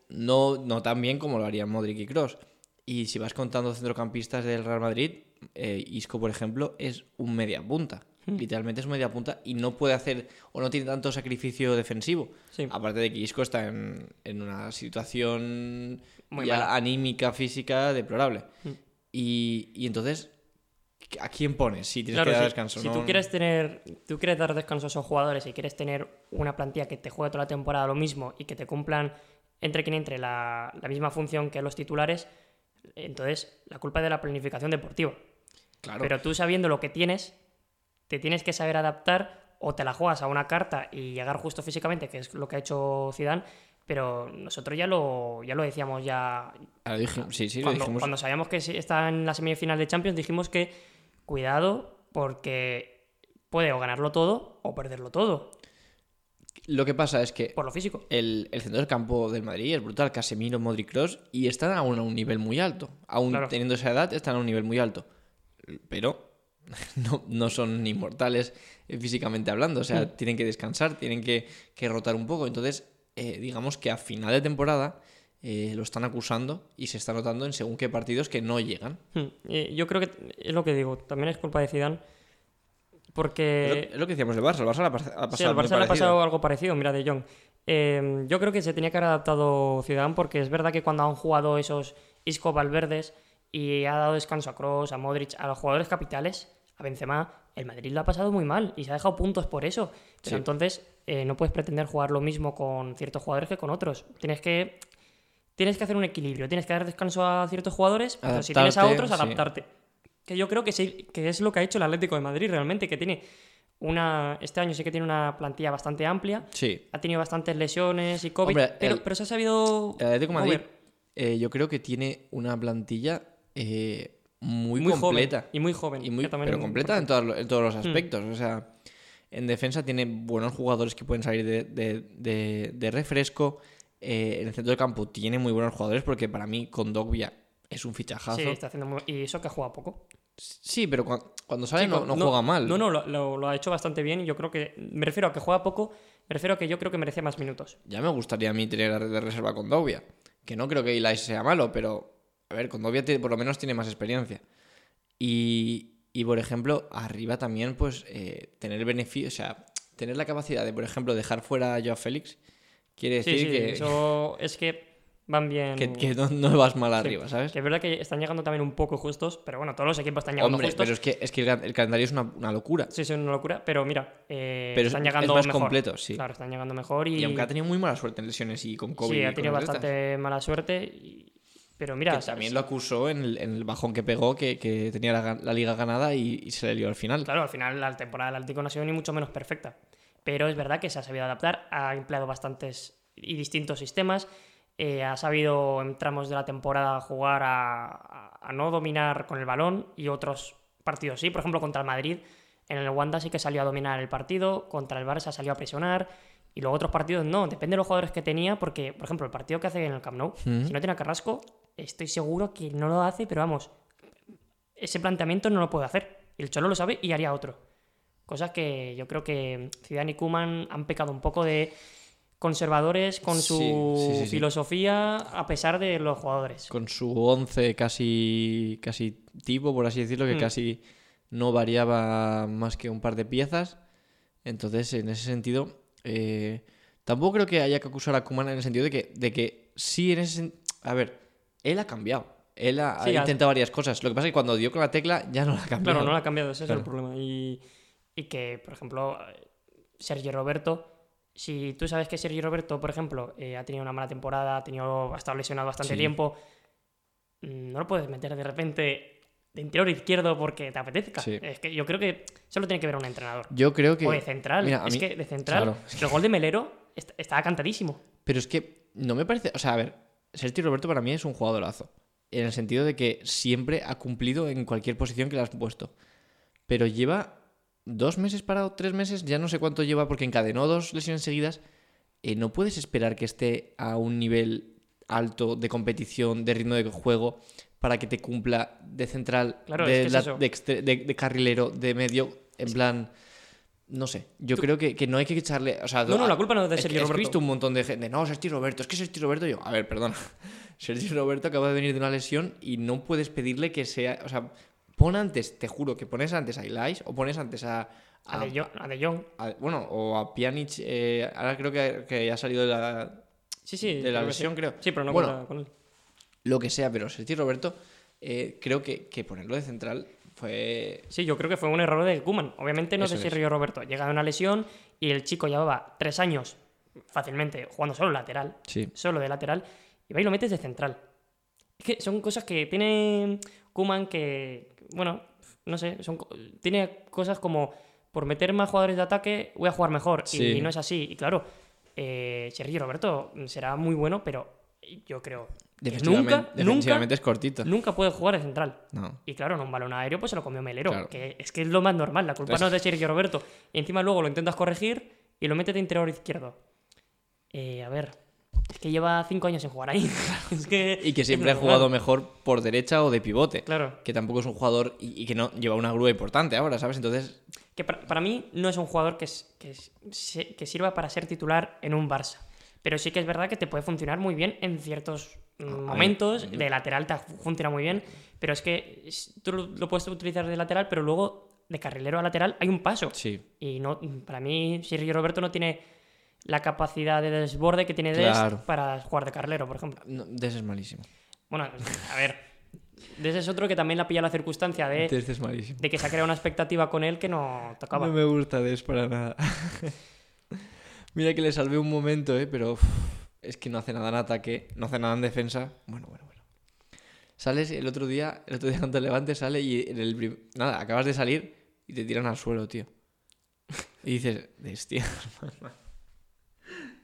[SPEAKER 1] No, no tan bien como lo harían Modric y Cross. Y si vas contando centrocampistas del Real Madrid, eh, Isco, por ejemplo, es un media punta.
[SPEAKER 2] Mm.
[SPEAKER 1] Literalmente es media punta y no puede hacer o no tiene tanto sacrificio defensivo.
[SPEAKER 2] sí.
[SPEAKER 1] Aparte de que Isco está en, en una situación
[SPEAKER 2] Muy
[SPEAKER 1] ya
[SPEAKER 2] mala.
[SPEAKER 1] anímica, física, deplorable.
[SPEAKER 2] Mm.
[SPEAKER 1] Y, y entonces, ¿a quién pones? Si tienes
[SPEAKER 2] Claro,
[SPEAKER 1] que dar
[SPEAKER 2] si,
[SPEAKER 1] descanso.
[SPEAKER 2] si
[SPEAKER 1] ¿no?
[SPEAKER 2] tú quieres tener, tú quieres dar descanso a esos jugadores y quieres tener una plantilla que te juegue toda la temporada lo mismo y que te cumplan entre quien entre la, la misma función que los titulares, entonces la culpa es de la planificación deportiva.
[SPEAKER 1] Claro.
[SPEAKER 2] Pero tú sabiendo lo que tienes, te tienes que saber adaptar o te la juegas a una carta y llegar justo físicamente, que es lo que ha hecho Zidane. Pero nosotros ya lo, ya lo decíamos ya
[SPEAKER 1] Ahora dije- sí, sí, lo
[SPEAKER 2] cuando,
[SPEAKER 1] dijimos.
[SPEAKER 2] cuando sabíamos que está en la semifinal de Champions, dijimos que cuidado porque puede o ganarlo todo o perderlo todo,
[SPEAKER 1] Lo que pasa es que
[SPEAKER 2] por lo físico.
[SPEAKER 1] el, el centro del campo del Madrid es brutal. Casemiro, Modric, Kroos y están aún a un nivel muy alto. Aún
[SPEAKER 2] Claro.
[SPEAKER 1] teniendo esa edad, están a un nivel muy alto. Pero no, no son inmortales eh, físicamente hablando. O sea,
[SPEAKER 2] Mm.
[SPEAKER 1] tienen que descansar, tienen que, que rotar un poco. Entonces, eh, digamos que a final de temporada eh, lo están acusando y se está notando en según qué partidos que no llegan.
[SPEAKER 2] Eh, Yo creo que es lo que digo, también es culpa de Zidane porque
[SPEAKER 1] es lo que decíamos del Barça. El Barça le ha pas- ha pasado
[SPEAKER 2] sí, al
[SPEAKER 1] muy
[SPEAKER 2] Barça le ha pasado algo parecido, mira de Jong. Eh, yo creo que se tenía que haber adaptado Zidane porque es verdad que cuando han jugado esos Isco Valverdes y ha dado descanso a Kroos, a Modric, a los jugadores capitales, a Benzema, el Madrid lo ha pasado muy mal y se ha dejado puntos por eso. Pero
[SPEAKER 1] Sí.
[SPEAKER 2] entonces eh, no puedes pretender jugar lo mismo con ciertos jugadores que con otros. Tienes que tienes que hacer un equilibrio, tienes que dar descanso a ciertos jugadores, pero si tienes a
[SPEAKER 1] Adaptarte,
[SPEAKER 2] otros,
[SPEAKER 1] sí.
[SPEAKER 2] adaptarte. Que yo creo que, sí, que es lo que ha hecho el Atlético de Madrid realmente, que tiene una. Este año sí que tiene una plantilla bastante amplia.
[SPEAKER 1] Sí.
[SPEAKER 2] Ha tenido bastantes lesiones y COVID,
[SPEAKER 1] Hombre,
[SPEAKER 2] pero,
[SPEAKER 1] el-
[SPEAKER 2] pero se ha sabido.
[SPEAKER 1] El Atlético de Madrid, eh, yo creo que tiene una plantilla eh, muy,
[SPEAKER 2] muy
[SPEAKER 1] completa.
[SPEAKER 2] joven. Y muy joven.
[SPEAKER 1] Y muy, pero completa en, los- en todos los
[SPEAKER 2] Hmm.
[SPEAKER 1] aspectos. O sea, en defensa tiene buenos jugadores que pueden salir de, de- de- de refresco. Eh, en el centro del campo tiene muy buenos jugadores porque para mí Kondogbia es un fichajazo.
[SPEAKER 2] Sí,
[SPEAKER 1] Sí,
[SPEAKER 2] está haciendo muy- Y eso que juega poco.
[SPEAKER 1] pero cuan- cuando, sale
[SPEAKER 2] Sí,
[SPEAKER 1] no, no juega mal.
[SPEAKER 2] No, no, lo, lo- lo ha hecho bastante bien. y Yo creo que. Me refiero a que juega poco. Me refiero a que yo creo que merecía más minutos.
[SPEAKER 1] Ya me gustaría a mí tener de reserva Kondogbia. Que no creo que Ilai sea malo, pero a ver, Kondogbia tiene- por lo menos tiene más experiencia. Y, y, por ejemplo, arriba también, pues, eh, tener beneficio, o sea, tener la capacidad de, por ejemplo, dejar fuera a Joao Félix, quiere
[SPEAKER 2] Sí,
[SPEAKER 1] decir
[SPEAKER 2] sí,
[SPEAKER 1] que,
[SPEAKER 2] eso es que van bien.
[SPEAKER 1] que, que no, no vas mal
[SPEAKER 2] Sí,
[SPEAKER 1] arriba, ¿sabes?
[SPEAKER 2] Que es verdad que están llegando también un poco justos, pero bueno, todos los equipos están llegando
[SPEAKER 1] Hombre,
[SPEAKER 2] justos.
[SPEAKER 1] pero es que, es que el, el calendario es una, una locura.
[SPEAKER 2] Sí, es una locura, pero mira, eh,
[SPEAKER 1] Pero es-
[SPEAKER 2] están
[SPEAKER 1] es
[SPEAKER 2] llegando
[SPEAKER 1] más
[SPEAKER 2] mejor.
[SPEAKER 1] completo, sí.
[SPEAKER 2] Claro, están llegando mejor y,
[SPEAKER 1] Y aunque ha tenido muy mala suerte en lesiones y con COVID.
[SPEAKER 2] sí, ha tenido bastante mala suerte. y- Pero mira,
[SPEAKER 1] que también lo acusó en el, en el bajón que pegó, que, que tenía la, ga- la liga ganada y, y se le lió al final.
[SPEAKER 2] claro, al final la temporada del Atlético no ha sido ni mucho menos perfecta. Pero es verdad que se ha sabido adaptar, ha empleado bastantes y distintos sistemas, eh, ha sabido en tramos de la temporada jugar a, a- a no dominar con el balón y otros partidos sí. Por ejemplo, contra el Madrid, en el Wanda sí que salió a dominar el partido, contra el Barça salió a presionar Y luego otros partidos no, depende de los jugadores que tenía, porque, por ejemplo, el partido que hace en el Camp Nou,
[SPEAKER 1] Mm.
[SPEAKER 2] si no tiene a Carrasco, estoy seguro que no lo hace, pero vamos, ese planteamiento no lo puede hacer. Y el Cholo lo sabe y haría otro. Cosas que yo creo que Zidane y Kuman han pecado un poco de conservadores con su
[SPEAKER 1] Sí, sí, sí, sí.
[SPEAKER 2] filosofía a pesar de los jugadores.
[SPEAKER 1] Con su 11 casi, casi tipo, por así decirlo, que
[SPEAKER 2] Mm.
[SPEAKER 1] casi no variaba más que un par de piezas. Entonces, en ese sentido, eh, tampoco creo que haya que acusar a Kuman en el sentido de que, de que sí, en ese A ver, él ha cambiado. Él ha,
[SPEAKER 2] Sí,
[SPEAKER 1] ha
[SPEAKER 2] ha-
[SPEAKER 1] intentado varias cosas. Lo que pasa es que cuando dio con la tecla ya no la ha cambiado.
[SPEAKER 2] Claro, no lo ha cambiado, ese
[SPEAKER 1] Claro.
[SPEAKER 2] es el problema. Y, y que, por ejemplo, Sergio Roberto, si tú sabes que Sergio Roberto, por ejemplo, eh, ha tenido una mala temporada, ha, tenido, ha estado lesionado bastante
[SPEAKER 1] Sí.
[SPEAKER 2] tiempo, mm, no lo puedes meter de repente de interior izquierdo porque te apetezca.
[SPEAKER 1] Sí.
[SPEAKER 2] Es que yo creo que solo tiene que ver un entrenador.
[SPEAKER 1] Yo creo que.
[SPEAKER 2] O de central.
[SPEAKER 1] Mira, a
[SPEAKER 2] es
[SPEAKER 1] mí-
[SPEAKER 2] que de central,
[SPEAKER 1] claro.
[SPEAKER 2] el gol de Melero est- estaba cantadísimo.
[SPEAKER 1] Pero es que no me parece. O sea, a ver, Sergio Roberto para mí es un jugadorazo. En el sentido de que siempre ha cumplido en cualquier posición que le has puesto. Pero lleva dos meses parado, tres meses, ya no sé cuánto lleva porque encadenó dos lesiones seguidas. Eh, no puedes esperar que esté a un nivel alto de competición, de ritmo de juego, para que te cumpla de central,
[SPEAKER 2] Claro,
[SPEAKER 1] de,
[SPEAKER 2] es que es
[SPEAKER 1] la-
[SPEAKER 2] eso.
[SPEAKER 1] de extre- de- de carrilero, de medio, en plan. No sé, yo creo que, que no hay que echarle. O sea,
[SPEAKER 2] No, no, la culpa no es de Sergio
[SPEAKER 1] es que he
[SPEAKER 2] Roberto.
[SPEAKER 1] visto un montón de gente. No, Sergio Roberto, es que Sergio Roberto. Yo, a ver, perdona. Sergio Roberto acaba de venir de una lesión y no puedes pedirle que sea. O sea, pon antes, te juro, que pones antes a Elias o pones antes a.
[SPEAKER 2] A
[SPEAKER 1] a-
[SPEAKER 2] De Jong- a De Jong.
[SPEAKER 1] a- bueno, o a Pjanic. eh, ahora creo que, que ha salido de la,
[SPEAKER 2] Sí, sí.
[SPEAKER 1] de la lesión,
[SPEAKER 2] sí.
[SPEAKER 1] creo.
[SPEAKER 2] Sí, pero no
[SPEAKER 1] Bueno,
[SPEAKER 2] con él.
[SPEAKER 1] Lo que sea, pero Sergio Roberto, eh, creo que, que ponerlo de central fue.
[SPEAKER 2] Sí, yo creo que fue un error de Kuman. Obviamente no
[SPEAKER 1] Eso
[SPEAKER 2] de
[SPEAKER 1] es.
[SPEAKER 2] Sergio Roberto. Llega de una lesión y el chico llevaba tres años fácilmente jugando solo lateral,
[SPEAKER 1] Sí.
[SPEAKER 2] solo de lateral, y va y lo metes de central. Es que son cosas que tiene Kuman que, bueno, no sé, son, tiene cosas como por meter más jugadores de ataque voy a jugar mejor.
[SPEAKER 1] Sí.
[SPEAKER 2] Y no es así. Y claro, eh, Sergio Roberto será muy bueno, pero yo creo nunca, nunca,
[SPEAKER 1] es cortito.
[SPEAKER 2] nunca puede jugar de central.
[SPEAKER 1] No.
[SPEAKER 2] Y claro, en un balón aéreo pues se lo comió Melero.
[SPEAKER 1] Claro.
[SPEAKER 2] Que es que es lo más normal. La culpa
[SPEAKER 1] Entonces-
[SPEAKER 2] no es de Sergio Roberto. Y encima luego lo intentas corregir y lo metes de interior izquierdo. Eh, a ver. Es que lleva cinco años sin jugar ahí. es que,
[SPEAKER 1] Y que siempre ha jugado mejor por derecha o de pivote.
[SPEAKER 2] Claro.
[SPEAKER 1] Que tampoco es un jugador y, y que no lleva una grúa importante ahora, ¿sabes? Entonces,
[SPEAKER 2] Que para, para mí no es un jugador que, es- que, es- que sirva para ser titular en un Barça. Pero sí que es verdad que te puede funcionar muy bien en ciertos momentos. De lateral te funciona muy bien. Pero es que tú lo, puedes utilizar de lateral, pero luego de carrilero a lateral hay un paso.
[SPEAKER 1] sí.
[SPEAKER 2] Y no, para mí, Sergio Roberto no tiene la capacidad de desborde que tiene
[SPEAKER 1] Claro.
[SPEAKER 2] para jugar de carrilero, por ejemplo.
[SPEAKER 1] No, Des es malísimo.
[SPEAKER 2] Bueno, a ver. Dest es otro que también la pilla la circunstancia de,
[SPEAKER 1] Des es malísimo.
[SPEAKER 2] de que se ha creado una expectativa con él que no tocaba.
[SPEAKER 1] No me gusta Des para nada. Mira que le salvé un momento, ¿eh? Pero es que no hace nada en ataque, no hace nada en defensa. Bueno, bueno, bueno. Sales el otro día, el otro día cuando te levantes sale y en el nada, acabas de salir y te tiran al suelo, tío. Y dices.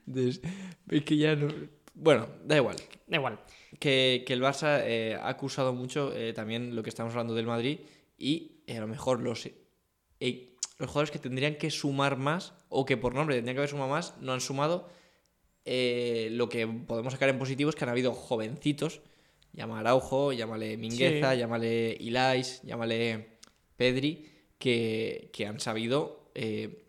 [SPEAKER 1] Des, es que ya no... Bueno, da igual.
[SPEAKER 2] Da igual.
[SPEAKER 1] que, que el Barça eh, ha acusado mucho eh, también lo que estamos hablando del Madrid y eh, a lo mejor los, los jugadores que tendrían que sumar más o que por nombre tendrían que haber sumado más no han sumado. Eh, lo que podemos sacar en positivo es que han habido jovencitos, llama Araujo, llámale Mingueza,
[SPEAKER 2] Sí.
[SPEAKER 1] llámale Ilais, llámale Pedri, que, que han sabido eh,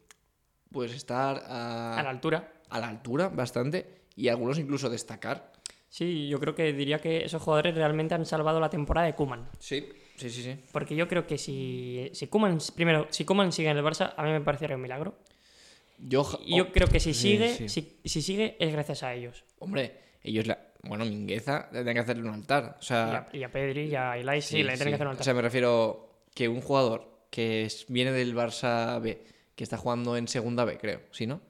[SPEAKER 1] pues estar a,
[SPEAKER 2] A la altura.
[SPEAKER 1] a la altura bastante y algunos incluso destacar.
[SPEAKER 2] Sí, yo creo que diría que esos jugadores realmente han salvado la temporada de Kuman.
[SPEAKER 1] Sí, sí, sí, sí.
[SPEAKER 2] Porque yo creo que si, si Koeman, primero, si Koeman sigue en el Barça, a mí me parecería un milagro.
[SPEAKER 1] Yo,
[SPEAKER 2] Y yo
[SPEAKER 1] oh,
[SPEAKER 2] creo que si sigue,
[SPEAKER 1] sí.
[SPEAKER 2] Si, si sigue es gracias a ellos.
[SPEAKER 1] Hombre, ellos, la... bueno, Mingueza, tendrían que hacerle un altar. O
[SPEAKER 2] Y
[SPEAKER 1] sea,
[SPEAKER 2] a, y a Pedri y a Ilai sí, le tienen que hacer un
[SPEAKER 1] O
[SPEAKER 2] altar.
[SPEAKER 1] sea, me refiero que un jugador que es- viene del Barça B, que está jugando en segunda B, creo, ¿sí, no?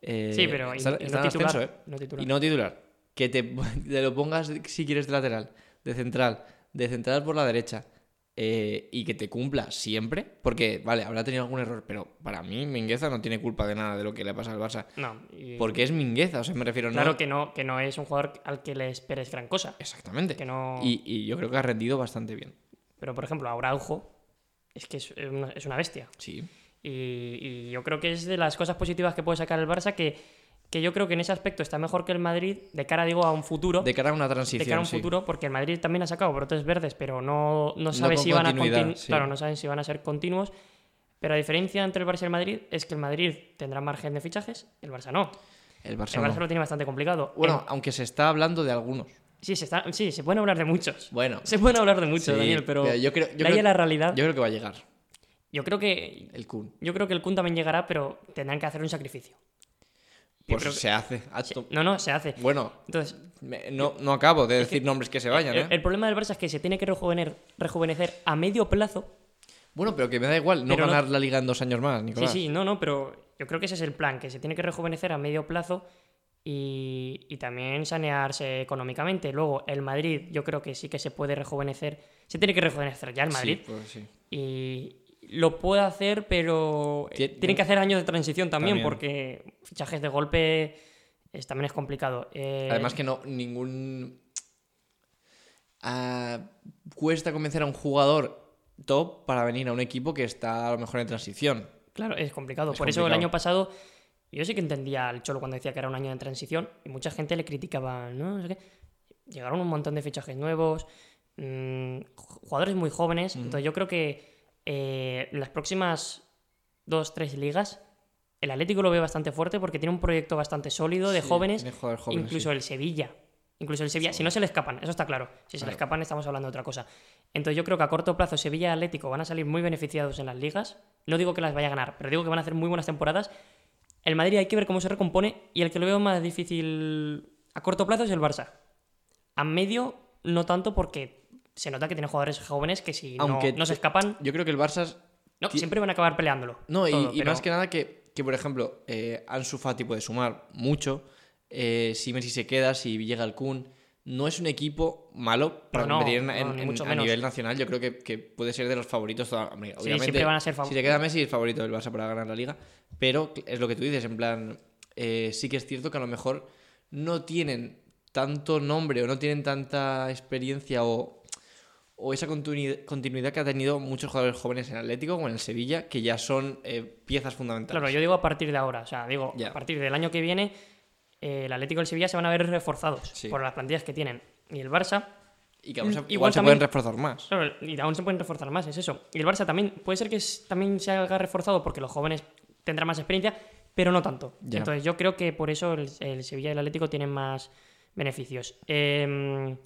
[SPEAKER 1] Eh,
[SPEAKER 2] sí, pero y-
[SPEAKER 1] está,
[SPEAKER 2] y
[SPEAKER 1] está
[SPEAKER 2] no
[SPEAKER 1] en
[SPEAKER 2] titular,
[SPEAKER 1] ascenso, ¿eh?
[SPEAKER 2] no titular.
[SPEAKER 1] Y no titular. Que te, te lo pongas, si quieres, de lateral, de central, de central por la derecha, eh, y que te cumpla siempre, porque, vale, habrá tenido algún error, pero para mí Mingueza no tiene culpa de nada de lo que le pasa al Barça.
[SPEAKER 2] No, y-
[SPEAKER 1] Porque es Mingueza, o sea, me refiero
[SPEAKER 2] claro
[SPEAKER 1] no...
[SPEAKER 2] que no, que no es un jugador al que le esperes gran cosa.
[SPEAKER 1] Exactamente.
[SPEAKER 2] Que no...
[SPEAKER 1] Y, y yo creo que ha rendido bastante bien.
[SPEAKER 2] Pero, por ejemplo, Araujo es que es una, es una bestia.
[SPEAKER 1] Sí.
[SPEAKER 2] Y, y yo creo que es de las cosas positivas que puede sacar el Barça que, que yo creo que en ese aspecto está mejor que el Madrid, de cara, digo, a un futuro.
[SPEAKER 1] De cara a una
[SPEAKER 2] de
[SPEAKER 1] transición.
[SPEAKER 2] cara a un
[SPEAKER 1] sí.
[SPEAKER 2] futuro, porque el Madrid también ha sacado brotes verdes, pero no, no sabe
[SPEAKER 1] con
[SPEAKER 2] si van a
[SPEAKER 1] sí.
[SPEAKER 2] claro, no saben si van a ser continuos. Pero la diferencia entre el Barça y el Madrid es que el Madrid tendrá margen de fichajes, el Barça no.
[SPEAKER 1] El Barça
[SPEAKER 2] El Barça
[SPEAKER 1] no.
[SPEAKER 2] lo tiene bastante complicado.
[SPEAKER 1] Bueno,
[SPEAKER 2] El-
[SPEAKER 1] aunque se está hablando de algunos.
[SPEAKER 2] sí, se está, sí, se pueden hablar de muchos.
[SPEAKER 1] Bueno.
[SPEAKER 2] Se pueden hablar de muchos,
[SPEAKER 1] sí,
[SPEAKER 2] Daniel, pero,
[SPEAKER 1] yo creo, yo
[SPEAKER 2] de
[SPEAKER 1] creo-
[SPEAKER 2] la realidad,
[SPEAKER 1] Yo creo que va a llegar
[SPEAKER 2] yo creo que
[SPEAKER 1] el Kun.
[SPEAKER 2] yo creo que el Kun también llegará, pero tendrán que hacer un sacrificio.
[SPEAKER 1] Pues
[SPEAKER 2] que-
[SPEAKER 1] se hace. acto.
[SPEAKER 2] No, no, se hace.
[SPEAKER 1] Bueno,
[SPEAKER 2] Entonces,
[SPEAKER 1] me- no, no acabo de decir nombres que se vayan,
[SPEAKER 2] el,
[SPEAKER 1] ¿eh?
[SPEAKER 2] el problema del Barça es que se tiene que rejuvener- rejuvenecer a medio plazo
[SPEAKER 1] Bueno, pero que me da igual no ganar la liga en dos años más,
[SPEAKER 2] Sí,
[SPEAKER 1] Nicolás.
[SPEAKER 2] sí, no, no, pero yo creo que ese es el plan, que se tiene que rejuvenecer a medio plazo y, y también sanearse económicamente. Luego, el Madrid, yo creo que sí que se puede rejuvenecer, se tiene que rejuvenecer ya el Madrid
[SPEAKER 1] Sí, pues sí.
[SPEAKER 2] y lo puede hacer, pero eh,
[SPEAKER 1] Tie-
[SPEAKER 2] tienen que hacer años de transición también,
[SPEAKER 1] También.
[SPEAKER 2] porque fichajes de golpe es- también es complicado. Eh,
[SPEAKER 1] Además que no, ningún... ah, cuesta convencer a un jugador top para venir a un equipo que está a lo mejor en transición.
[SPEAKER 2] Claro, es complicado.
[SPEAKER 1] Es
[SPEAKER 2] Por eso el año pasado yo sí que entendía al Cholo cuando decía que era un año de transición y mucha gente le criticaba, ¿no? No sé qué. Llegaron un montón de fichajes nuevos, mm, jugadores muy jóvenes. Entonces yo creo que eh, las próximas dos, tres ligas el Atlético lo ve bastante fuerte porque tiene un proyecto bastante sólido de
[SPEAKER 1] Sí,
[SPEAKER 2] jóvenes,
[SPEAKER 1] de jugadores jóvenes,
[SPEAKER 2] incluso
[SPEAKER 1] sí.
[SPEAKER 2] el Sevilla. Incluso el Sevilla, si no se le escapan, eso está claro. Si se le escapan, estamos hablando de otra cosa. Entonces, yo creo que a corto plazo Sevilla y Atlético van a salir muy beneficiados en las ligas. No digo que las vaya a ganar, pero digo que van a hacer muy buenas temporadas. El Madrid hay que ver cómo se recompone y el que lo veo más difícil a corto plazo es el Barça. A medio, no tanto porque se nota que tiene jugadores jóvenes que si no-
[SPEAKER 1] Aunque
[SPEAKER 2] no, se escapan,
[SPEAKER 1] Yo creo que el Barça...
[SPEAKER 2] no, siempre van a acabar peleándolo.
[SPEAKER 1] No, y,
[SPEAKER 2] todo,
[SPEAKER 1] y
[SPEAKER 2] pero-
[SPEAKER 1] más que nada que, que, por ejemplo, eh, Ansu Fati puede sumar mucho. eh, si Messi se queda, si llega el Kun. No es un equipo malo para
[SPEAKER 2] No,
[SPEAKER 1] competir en- en- en- a nivel nacional. Yo creo que, que puede ser de los favoritos. toda- hombre,
[SPEAKER 2] Sí,
[SPEAKER 1] obviamente,
[SPEAKER 2] siempre van a ser fav-
[SPEAKER 1] Si se queda Messi, es favorito del Barça para ganar la liga. Pero es lo que tú dices, en plan, eh, sí que es cierto que a lo mejor no tienen tanto nombre o no tienen tanta experiencia o, o esa continui- continuidad que ha tenido muchos jugadores jóvenes en Atlético o en el Sevilla, que ya son eh, piezas fundamentales.
[SPEAKER 2] Claro, yo digo a partir de ahora. O sea, digo, a partir del año que viene, eh, el Atlético y el Sevilla se van a ver reforzados
[SPEAKER 1] Sí.
[SPEAKER 2] por las plantillas que tienen. Y el Barça,
[SPEAKER 1] Y que aún se-
[SPEAKER 2] Mm,
[SPEAKER 1] igual,
[SPEAKER 2] igual
[SPEAKER 1] se
[SPEAKER 2] también-
[SPEAKER 1] pueden reforzar más.
[SPEAKER 2] claro, y aún se pueden reforzar más, es eso. Y el Barça también, puede ser que también se haga reforzado porque los jóvenes tendrán más experiencia, pero no tanto. Entonces yo creo que por eso el, el Sevilla y el Atlético tienen más beneficios. Em,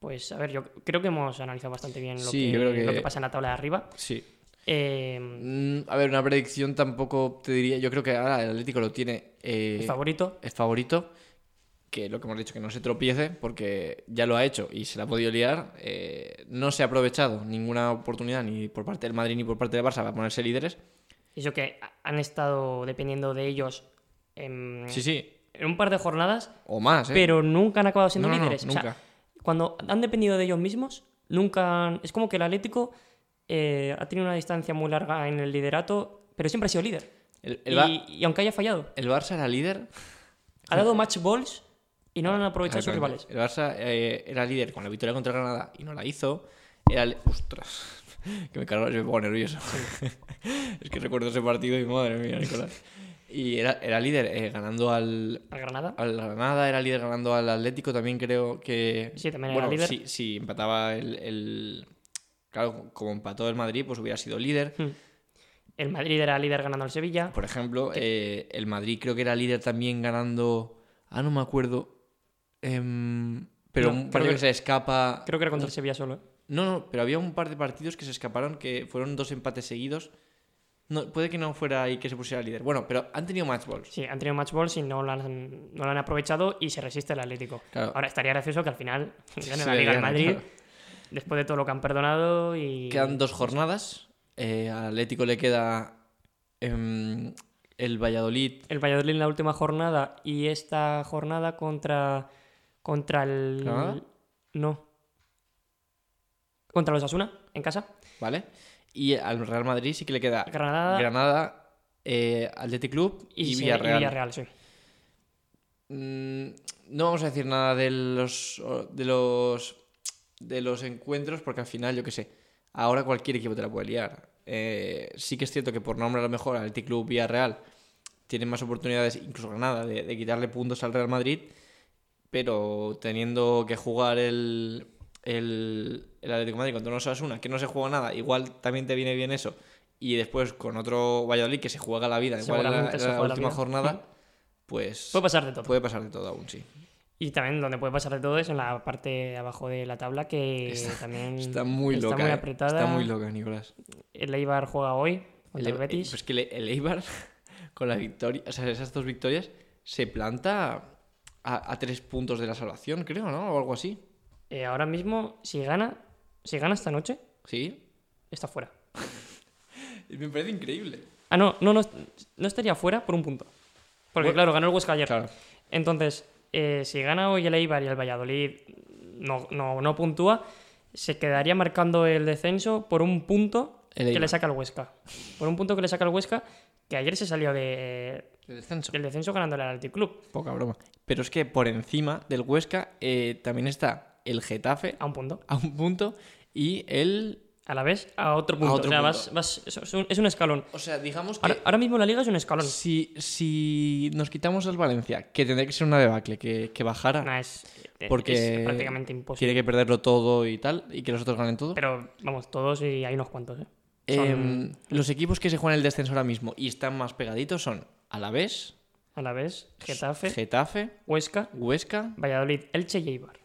[SPEAKER 2] pues a ver, yo creo que hemos analizado bastante bien lo,
[SPEAKER 1] Sí,
[SPEAKER 2] que,
[SPEAKER 1] yo creo que-
[SPEAKER 2] lo que pasa en la tabla de arriba.
[SPEAKER 1] Sí.
[SPEAKER 2] Em,
[SPEAKER 1] Mm, a ver, una predicción tampoco te diría. Yo creo que ahora el Atlético lo tiene. eh,
[SPEAKER 2] el favorito.
[SPEAKER 1] es favorito. Que lo que hemos dicho, que no se tropiece, porque ya lo ha hecho y se la ha podido liar. eh, no se ha aprovechado ninguna oportunidad ni por parte del Madrid ni por parte del Barça para ponerse líderes.
[SPEAKER 2] Eso que han estado dependiendo de ellos en,
[SPEAKER 1] Sí, sí.
[SPEAKER 2] en un par de jornadas,
[SPEAKER 1] O más, ¿eh?
[SPEAKER 2] pero nunca han acabado siendo
[SPEAKER 1] No, no, no,
[SPEAKER 2] líderes. O sea,
[SPEAKER 1] nunca.
[SPEAKER 2] Cuando han dependido de ellos mismos, nunca han- Es como que el Atlético eh, ha tenido una distancia muy larga en el liderato, pero siempre ha sido líder.
[SPEAKER 1] El, el
[SPEAKER 2] y, aunque haya fallado,
[SPEAKER 1] el Barça era líder.
[SPEAKER 2] ha dado match balls y no lo han aprovechado sus rivales.
[SPEAKER 1] El Barça eh, era líder con la victoria contra Granada y no la hizo. Era Ostras, que me cargo, me pongo nervioso. es que recuerdo ese partido y madre mía, Nicolás. Y era, era líder eh, ganando al,
[SPEAKER 2] Al Granada.
[SPEAKER 1] al Granada, era líder ganando al Atlético, también creo que...
[SPEAKER 2] Sí, también era
[SPEAKER 1] bueno,
[SPEAKER 2] líder.
[SPEAKER 1] Si, si empataba el, el- Claro, como empató el Madrid, pues hubiera sido líder.
[SPEAKER 2] Hmm. El Madrid era líder ganando al Sevilla.
[SPEAKER 1] Por ejemplo, eh, el Madrid creo que era líder también ganando. Ah, no me acuerdo. Em, pero
[SPEAKER 2] No,
[SPEAKER 1] un
[SPEAKER 2] creo
[SPEAKER 1] partido que,
[SPEAKER 2] que-
[SPEAKER 1] se escapa.
[SPEAKER 2] Creo que era contra el Sevilla solo. ¿eh?
[SPEAKER 1] No, no, pero había un par de partidos que se escaparon que fueron dos empates seguidos. No, puede que no fuera ahí que se pusiera líder. Bueno, pero han tenido match balls.
[SPEAKER 2] Sí, han tenido match balls y no lo han, no lo han aprovechado y se resiste el Atlético.
[SPEAKER 1] Claro.
[SPEAKER 2] Ahora estaría gracioso que al final gane la Liga el
[SPEAKER 1] gane,
[SPEAKER 2] Madrid
[SPEAKER 1] claro.
[SPEAKER 2] después de todo lo que han perdonado y
[SPEAKER 1] Quedan dos jornadas. Eh, al Atlético le queda em, el Valladolid.
[SPEAKER 2] el Valladolid en la última jornada y esta jornada contra contra el
[SPEAKER 1] ¿Granada?
[SPEAKER 2] no contra los Asuna en casa.
[SPEAKER 1] ¿Vale? Y al Real Madrid sí que le queda
[SPEAKER 2] Granada
[SPEAKER 1] Granada, eh, Athletic Club y,
[SPEAKER 2] se-
[SPEAKER 1] Villarreal.
[SPEAKER 2] Villarreal, sí.
[SPEAKER 1] Mm, no vamos a decir nada de los de los de los encuentros porque al final yo qué sé ahora cualquier equipo te la puede liar eh, sí que es cierto que por nombre a lo mejor Athletic Club Villarreal tiene más oportunidades, incluso Granada, de, de quitarle puntos al Real Madrid, pero teniendo que jugar el, el, el Atlético de Madrid contra un Osasuna, que no se juega nada, igual también te viene bien eso, y después con otro Valladolid que se juega la vida, igual en la, en última jornada, pues
[SPEAKER 2] Puede pasar de todo.
[SPEAKER 1] puede pasar de todo aún, sí.
[SPEAKER 2] Y también donde puede pasar de todo es en la parte de abajo de la tabla, que
[SPEAKER 1] Está-
[SPEAKER 2] también
[SPEAKER 1] Está muy
[SPEAKER 2] está
[SPEAKER 1] loca.
[SPEAKER 2] muy
[SPEAKER 1] eh.
[SPEAKER 2] apretada.
[SPEAKER 1] Está muy loca, Nicolás.
[SPEAKER 2] El Eibar juega hoy contra el,
[SPEAKER 1] Eibar-
[SPEAKER 2] Betis.
[SPEAKER 1] Pues que el Eibar, con la victoria, o sea, esas dos victorias, se planta a, a tres puntos de la salvación, creo, ¿no? O algo así.
[SPEAKER 2] Eh, ahora mismo, si gana, si gana esta noche,
[SPEAKER 1] Sí.
[SPEAKER 2] está fuera.
[SPEAKER 1] Me parece increíble.
[SPEAKER 2] Ah, no, no, no, no estaría fuera por un punto. Porque
[SPEAKER 1] Bueno,
[SPEAKER 2] claro, ganó el Huesca ayer.
[SPEAKER 1] Claro.
[SPEAKER 2] Entonces, eh, si gana hoy el Eibar y el Valladolid no, no, no puntúa, se quedaría marcando el descenso por un punto
[SPEAKER 1] El
[SPEAKER 2] que
[SPEAKER 1] Eibar.
[SPEAKER 2] le saca el Huesca. Por un punto que le saca el Huesca, que ayer se salió de,
[SPEAKER 1] El descenso.
[SPEAKER 2] del descenso ganándole al Athletic Club
[SPEAKER 1] Poca broma. Pero es que por encima del Huesca eh, también está el Getafe
[SPEAKER 2] a un punto.
[SPEAKER 1] a un punto y el...
[SPEAKER 2] A la vez, a otro punto.
[SPEAKER 1] otro
[SPEAKER 2] o sea,
[SPEAKER 1] punto.
[SPEAKER 2] vas- vas- es, un, es un escalón.
[SPEAKER 1] O sea, digamos que
[SPEAKER 2] Ahora, ahora mismo la liga es un escalón.
[SPEAKER 1] si, si nos quitamos al Valencia, que tendría que ser una debacle, que, que bajara,
[SPEAKER 2] Nah, es,
[SPEAKER 1] Porque
[SPEAKER 2] es prácticamente imposible.
[SPEAKER 1] tiene que perderlo todo y tal, y que los otros ganen todo.
[SPEAKER 2] Pero vamos, todos y hay unos cuantos. ¿eh?
[SPEAKER 1] Em, los equipos que se juegan el descenso ahora mismo y están más pegaditos son Alavés,
[SPEAKER 2] A la vez, Getafe,
[SPEAKER 1] Getafe,
[SPEAKER 2] Huesca,
[SPEAKER 1] Huesca.
[SPEAKER 2] Valladolid, Elche y Eibar.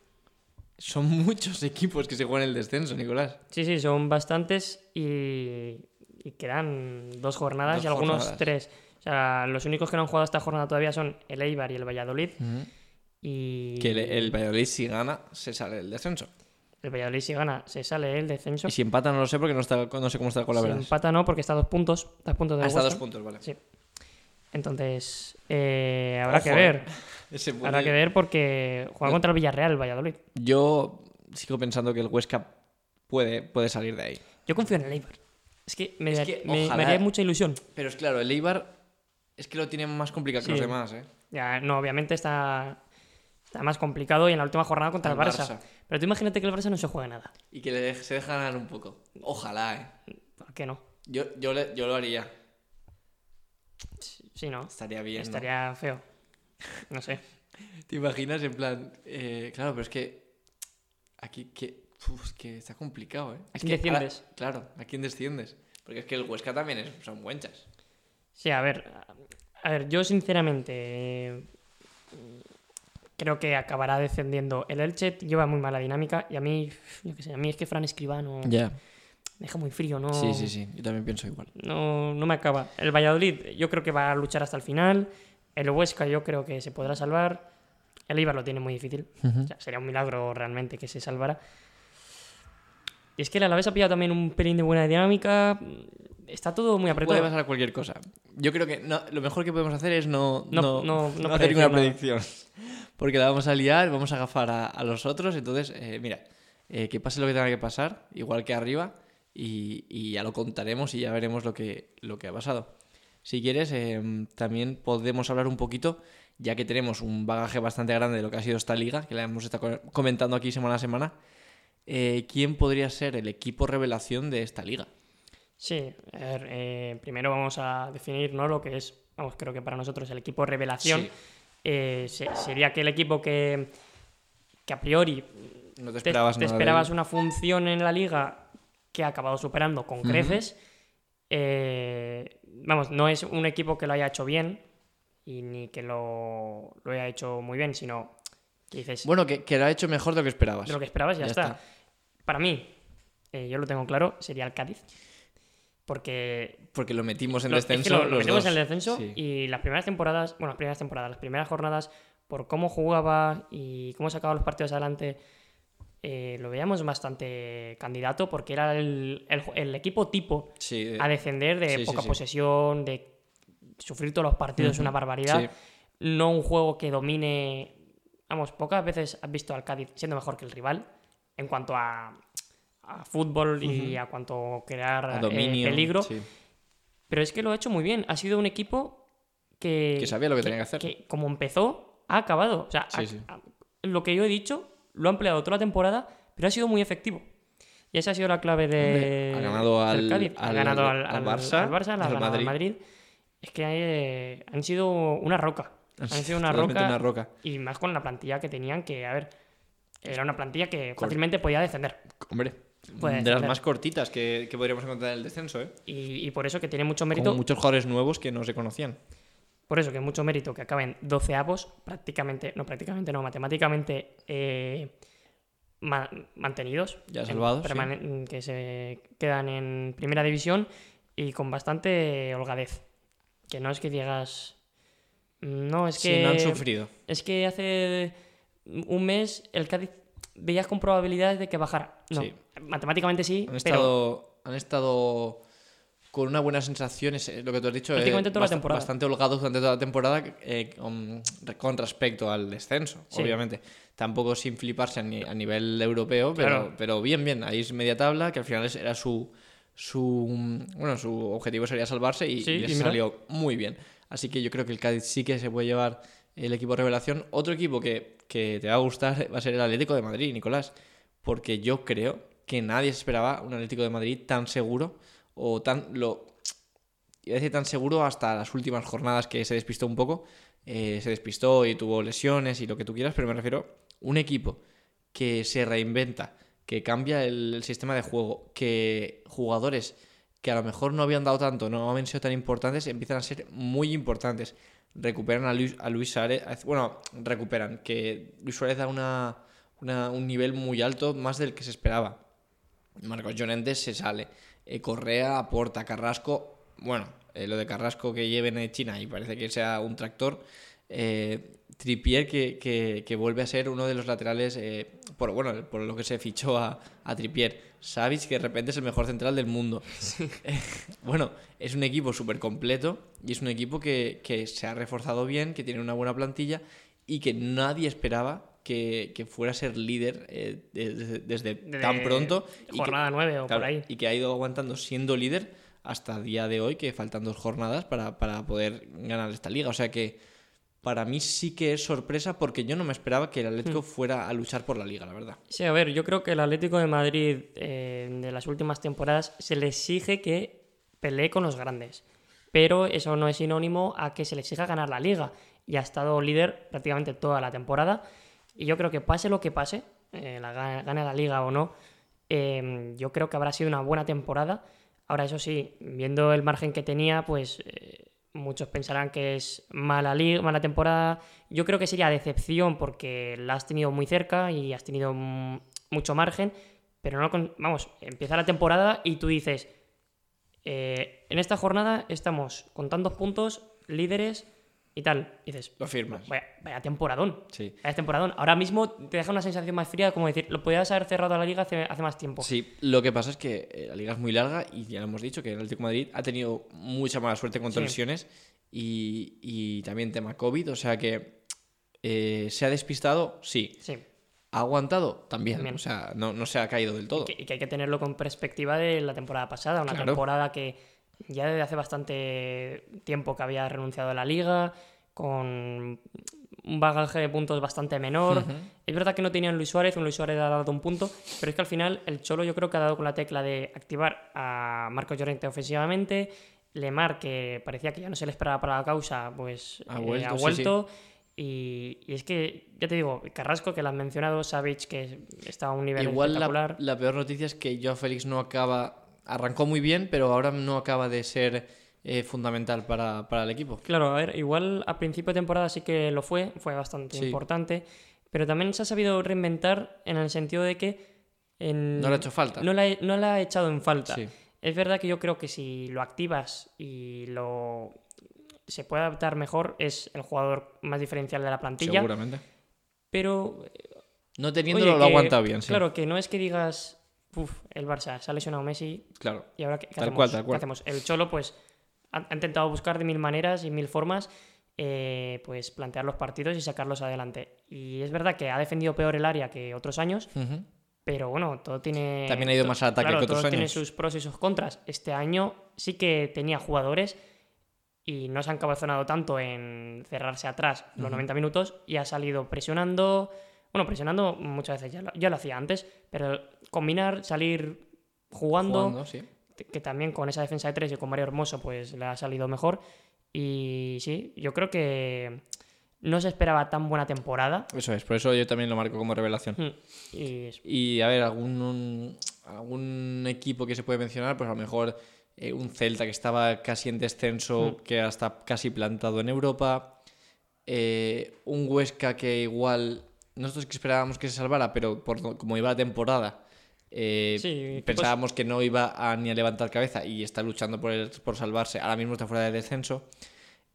[SPEAKER 1] Son muchos equipos que se juegan el descenso, Nicolás.
[SPEAKER 2] Sí, sí, son bastantes y, y quedan dos jornadas
[SPEAKER 1] Dos
[SPEAKER 2] y algunos
[SPEAKER 1] jornadas.
[SPEAKER 2] tres. O sea, los únicos que no han jugado esta jornada todavía son el Eibar y el Valladolid. Y
[SPEAKER 1] Que el, el Valladolid si gana se sale del descenso.
[SPEAKER 2] el Valladolid si gana se sale el descenso.
[SPEAKER 1] Y si empata no lo sé porque no, está, no sé cómo está con la
[SPEAKER 2] Si
[SPEAKER 1] verdad.
[SPEAKER 2] empata no, porque está a dos puntos. Está a puntos de
[SPEAKER 1] Hasta
[SPEAKER 2] Huesca.
[SPEAKER 1] dos puntos, vale.
[SPEAKER 2] Sí. Entonces, eh, habrá
[SPEAKER 1] Ojo,
[SPEAKER 2] que
[SPEAKER 1] eh. Ese puede-
[SPEAKER 2] Habrá que ver porque juega contra el Villarreal, el Valladolid.
[SPEAKER 1] Yo sigo pensando que el Huesca puede, puede salir de ahí.
[SPEAKER 2] Yo confío en el Eibar. Es que me,
[SPEAKER 1] Es
[SPEAKER 2] da-
[SPEAKER 1] que
[SPEAKER 2] me- me haría mucha ilusión.
[SPEAKER 1] Pero es claro, el Eibar es que lo tiene más complicado que los demás, ¿eh?
[SPEAKER 2] Ya, no, obviamente está, está más complicado y en la última jornada contra el,
[SPEAKER 1] El
[SPEAKER 2] Barça.
[SPEAKER 1] Barça.
[SPEAKER 2] Pero tú imagínate que el Barça no se juegue nada.
[SPEAKER 1] Y que le se deja ganar un poco. Ojalá, ¿eh?
[SPEAKER 2] ¿Por qué no?
[SPEAKER 1] Yo, yo, le- yo lo haría.
[SPEAKER 2] Sí, no.
[SPEAKER 1] Estaría bien. ¿no?
[SPEAKER 2] Estaría feo. No sé.
[SPEAKER 1] ¿Te imaginas en plan? eh, claro, pero es que. Aquí que. uf, es que está complicado, ¿eh?
[SPEAKER 2] ¿A quién desciendes?
[SPEAKER 1] claro, ¿a quién desciendes? Porque es que el Huesca también es, son buenchas.
[SPEAKER 2] Sí, a ver. A ver, yo sinceramente eh, creo que acabará descendiendo el Elche. Lleva muy mala dinámica y a mí, yo qué sé, a mí es que Fran Escribano
[SPEAKER 1] Ya.
[SPEAKER 2] deja muy frío, ¿no?
[SPEAKER 1] Sí, sí, sí. Yo también pienso igual.
[SPEAKER 2] No, no me acaba. El Valladolid yo creo que va a luchar hasta el final. El Huesca yo creo que se podrá salvar. El Eibar lo tiene muy difícil. O sea, sería un milagro realmente que se salvara. Y es que el Alavés ha pillado también un pelín de buena dinámica. Está todo muy apretado.
[SPEAKER 1] Puede pasar cualquier cosa. Yo creo que no- lo mejor que podemos hacer es no,
[SPEAKER 2] No-
[SPEAKER 1] no,
[SPEAKER 2] no- no
[SPEAKER 1] hacer ninguna
[SPEAKER 2] nada.
[SPEAKER 1] predicción. Porque la vamos a liar, vamos a agafar a, a los otros. Entonces, eh, mira, eh, que pase lo que tenga que pasar, igual que arriba, y, y ya lo contaremos y ya veremos lo que, lo que ha pasado. Si quieres, eh, también podemos hablar un poquito, ya que tenemos un bagaje bastante grande de lo que ha sido esta liga, que la hemos estado co- comentando aquí semana a semana. eh, ¿Quién podría ser el equipo revelación de esta liga?
[SPEAKER 2] Sí, a ver, eh, primero vamos a definir ¿no? lo que es, vamos, creo que para nosotros el equipo revelación.
[SPEAKER 1] Sí.
[SPEAKER 2] Eh, se- sería aquel equipo que, que a priori
[SPEAKER 1] No te esperabas
[SPEAKER 2] te una función en la liga que ha acabado superando con creces. Eh, vamos, no es un equipo que lo haya hecho bien y ni que lo, lo haya hecho muy bien, sino que dices,
[SPEAKER 1] Bueno, que, que lo ha hecho mejor de lo que esperabas.
[SPEAKER 2] de lo que esperabas ya,
[SPEAKER 1] ya
[SPEAKER 2] está.
[SPEAKER 1] está.
[SPEAKER 2] Para mí, eh, yo lo tengo claro, sería el Cádiz. Porque
[SPEAKER 1] Porque lo metimos en
[SPEAKER 2] lo- es que
[SPEAKER 1] descenso.
[SPEAKER 2] lo, lo
[SPEAKER 1] los
[SPEAKER 2] metimos
[SPEAKER 1] dos.
[SPEAKER 2] en el descenso
[SPEAKER 1] Sí.
[SPEAKER 2] y las primeras temporadas, bueno, las primeras temporadas, las primeras jornadas, por cómo jugaba y cómo sacaba los partidos adelante, eh, lo veíamos bastante candidato porque era el, el- el equipo tipo
[SPEAKER 1] Sí, eh,
[SPEAKER 2] a descender de
[SPEAKER 1] sí,
[SPEAKER 2] poca
[SPEAKER 1] sí.
[SPEAKER 2] posesión, de sufrir todos los partidos,
[SPEAKER 1] Ujú,
[SPEAKER 2] una barbaridad. No un juego que domine. Vamos, pocas veces has visto al Cádiz siendo mejor que el rival en cuanto a, a fútbol y a cuanto crear
[SPEAKER 1] a
[SPEAKER 2] eh,
[SPEAKER 1] dominio.
[SPEAKER 2] peligro. Pero es que lo ha hecho muy bien. Ha sido un equipo que.
[SPEAKER 1] Que sabía lo que tenía que hacer.
[SPEAKER 2] que como empezó, ha acabado. O sea, ha- lo que yo he dicho, lo ha empleado toda la temporada, pero ha sido muy efectivo. Y esa ha sido la clave de.
[SPEAKER 1] ha ganado al-
[SPEAKER 2] Cádiz. Ha
[SPEAKER 1] al-
[SPEAKER 2] ganado al,
[SPEAKER 1] Barça,
[SPEAKER 2] al Barça, la
[SPEAKER 1] Madrid.
[SPEAKER 2] Madrid. Es que eh, han sido una roca. Han sido una roca.
[SPEAKER 1] una roca.
[SPEAKER 2] Y más con la plantilla que tenían, que, a ver, era una plantilla que fácilmente podía descender.
[SPEAKER 1] Hombre,
[SPEAKER 2] Puede
[SPEAKER 1] de las más cortitas que, que podríamos encontrar en el descenso, ¿eh?
[SPEAKER 2] Y, y por eso que tiene mucho
[SPEAKER 1] Con
[SPEAKER 2] mérito.
[SPEAKER 1] muchos jugadores nuevos que no se conocían.
[SPEAKER 2] Por eso que mucho mérito que acaben 12 avos, prácticamente, no prácticamente, no, matemáticamente eh, ma- mantenidos.
[SPEAKER 1] Ya salvados, sí.
[SPEAKER 2] Que se quedan en primera división y con bastante holgadez. Que no es que digas. No, es que.
[SPEAKER 1] Sí, no han sufrido.
[SPEAKER 2] Es que hace un mes el Cádiz veías con probabilidades de que bajara. No,
[SPEAKER 1] Sí.
[SPEAKER 2] matemáticamente sí,
[SPEAKER 1] Han
[SPEAKER 2] pero
[SPEAKER 1] estado, han estado con una buena sensación, es eh, lo que tú has dicho, eh, bast- bastante holgados durante toda la temporada eh, con, con respecto al descenso,
[SPEAKER 2] Sí.
[SPEAKER 1] obviamente. Tampoco sin fliparse a, ni- a nivel europeo, pero,
[SPEAKER 2] Claro.
[SPEAKER 1] pero bien, bien. Ahí es media tabla, que al final era su, su, bueno, su objetivo sería salvarse y,
[SPEAKER 2] Sí,
[SPEAKER 1] y les
[SPEAKER 2] y mira.
[SPEAKER 1] salió muy bien. Así que yo creo que el Cádiz sí que se puede llevar el equipo revelación. Otro equipo que, que te va a gustar va a ser el Atlético de Madrid, Nicolás, porque yo creo que nadie se esperaba un Atlético de Madrid tan seguro o tan lo iba a decir tan seguro hasta las últimas jornadas que se despistó un poco. Eh, se despistó y tuvo lesiones y lo que tú quieras pero me refiero un equipo que se reinventa que cambia el, sistema de juego que jugadores que a lo mejor no habían dado tanto no habían sido tan importantes empiezan a ser muy importantes. Recuperan a Luis, a Luis Suárez bueno recuperan que Luis Suárez da una, una- un nivel muy alto más del que se esperaba. Marcos Llorente se sale. Eh, Correa aporta. Carrasco, bueno, eh, lo de Carrasco que lleven en China y parece que sea un tractor. Eh, Tripier que, que- que vuelve a ser uno de los laterales, eh, por, bueno, por lo que se fichó a, a Tripier. Savic que de repente es el mejor central del mundo. Eh, bueno, es un equipo súper completo y es un equipo que, que se ha reforzado bien, que tiene una buena plantilla y que nadie esperaba que, que fuera a ser líder eh, de- de- desde tan
[SPEAKER 2] De
[SPEAKER 1] pronto. que-
[SPEAKER 2] jornada 9 o
[SPEAKER 1] Claro,
[SPEAKER 2] por ahí.
[SPEAKER 1] Y que ha ido aguantando siendo líder hasta el día de hoy, que faltan dos jornadas para, para poder ganar esta liga. O sea que para mí sí que es sorpresa porque yo no me esperaba que el
[SPEAKER 2] Hmm.
[SPEAKER 1] Atlético fuera a luchar por la liga, la verdad.
[SPEAKER 2] Sí, a ver, yo creo que el Atlético de Madrid eh, de las últimas temporadas se le exige que pelee con los grandes. Pero eso no es sinónimo a que se le exija ganar la liga. Y ha estado líder prácticamente toda la temporada. Y yo creo que pase lo que pase, eh, la, ga- gane la liga o no, eh, yo creo que habrá sido una buena temporada. Ahora, eso sí, viendo el margen que tenía, pues eh, muchos pensarán que es mala, liga, mala temporada. Yo creo que sería decepción porque la has tenido muy cerca y has tenido mucho margen, pero no con- vamos, empieza la temporada y tú dices, eh, en esta jornada estamos con tantos puntos, líderes y tal. Y dices,
[SPEAKER 1] Lo firmas.
[SPEAKER 2] vaya, vaya temporadón.
[SPEAKER 1] Sí.
[SPEAKER 2] Vaya temporadón. Ahora mismo te deja una sensación más fría, como decir, lo podías haber cerrado a la liga hace, hace más tiempo.
[SPEAKER 1] Sí, lo que pasa es que eh, la liga es muy larga y ya lo hemos dicho que el Atlético de Madrid ha tenido mucha mala suerte con
[SPEAKER 2] Sí.
[SPEAKER 1] lesiones y, y también tema COVID, o sea que eh, se ha despistado, sí.
[SPEAKER 2] Sí.
[SPEAKER 1] ¿Ha aguantado? También.
[SPEAKER 2] También.
[SPEAKER 1] O sea, no, no se ha caído del todo.
[SPEAKER 2] Y que, y que hay que tenerlo con perspectiva de la temporada pasada, una
[SPEAKER 1] Claro.
[SPEAKER 2] temporada que ya desde hace bastante tiempo que había renunciado a la liga, con un bagaje de puntos bastante menor. Es verdad que no tenían Luis Suárez, un Luis Suárez ha dado un punto, pero es que al final el Cholo yo creo que ha dado con la tecla de activar a Marcos Llorente ofensivamente, Lemar, que parecía que ya no se le esperaba para la causa, pues
[SPEAKER 1] Ha
[SPEAKER 2] eh,
[SPEAKER 1] vuelto, sí.
[SPEAKER 2] Y, y es que, ya te digo, Carrasco, que lo has mencionado, Savic, que está a un nivel
[SPEAKER 1] Igual la,
[SPEAKER 2] espectacular.
[SPEAKER 1] la peor noticia es que Joao Félix no acaba. Arrancó muy bien, pero ahora no acaba de ser eh, fundamental para, para el equipo.
[SPEAKER 2] Claro, a ver, igual a principio de temporada sí que lo fue, fue bastante
[SPEAKER 1] Sí.
[SPEAKER 2] importante, pero también se ha sabido reinventar en el sentido de que en-
[SPEAKER 1] No le ha hecho falta.
[SPEAKER 2] no la, he- no la ha echado en falta.
[SPEAKER 1] Sí.
[SPEAKER 2] Es verdad que yo creo que si lo activas y lo se puede adaptar mejor, es el jugador más diferencial de la plantilla,
[SPEAKER 1] Seguramente.
[SPEAKER 2] pero
[SPEAKER 1] No teniéndolo
[SPEAKER 2] oye,
[SPEAKER 1] lo ha aguantado bien, sí.
[SPEAKER 2] Claro, que no es que digas, "Uf, el Barça se ha lesionado Messi,
[SPEAKER 1] Claro.
[SPEAKER 2] ¿Y ahora qué, qué
[SPEAKER 1] Tal
[SPEAKER 2] hacemos?
[SPEAKER 1] cual, tal
[SPEAKER 2] ¿Qué
[SPEAKER 1] cual.
[SPEAKER 2] hacemos? El Cholo, pues, ha, ha intentado buscar de mil maneras y mil formas, eh, pues, plantear los partidos y sacarlos adelante. Y es verdad que ha defendido peor el área que otros años, pero bueno, todo tiene...
[SPEAKER 1] También ha ido más al ataque
[SPEAKER 2] claro,
[SPEAKER 1] que otros
[SPEAKER 2] todo tiene sus pros y sus contras. Este año sí que tenía jugadores y no se han cabezonado tanto en cerrarse atrás los 90 minutos y ha salido presionando, Bueno, presionando muchas veces ya lo, ya lo hacía antes, pero combinar, salir jugando,
[SPEAKER 1] Jugando, sí.
[SPEAKER 2] que también con esa defensa de tres y con Mario Hermoso pues le ha salido mejor. Y sí, yo creo que no se esperaba tan buena temporada.
[SPEAKER 1] Eso es, por eso yo también lo marco como revelación.
[SPEAKER 2] Mm, Y
[SPEAKER 1] a ver, algún, un- algún equipo que se puede mencionar, pues a lo mejor eh, un Celta que estaba casi en descenso, que hasta casi plantado en Europa. eh, un Huesca que igual nosotros que esperábamos que se salvara, pero por como iba la temporada, eh,
[SPEAKER 2] Sí,
[SPEAKER 1] pensábamos que no iba a, ni a levantar cabeza y está luchando por, el- por salvarse. Ahora mismo está fuera de descenso.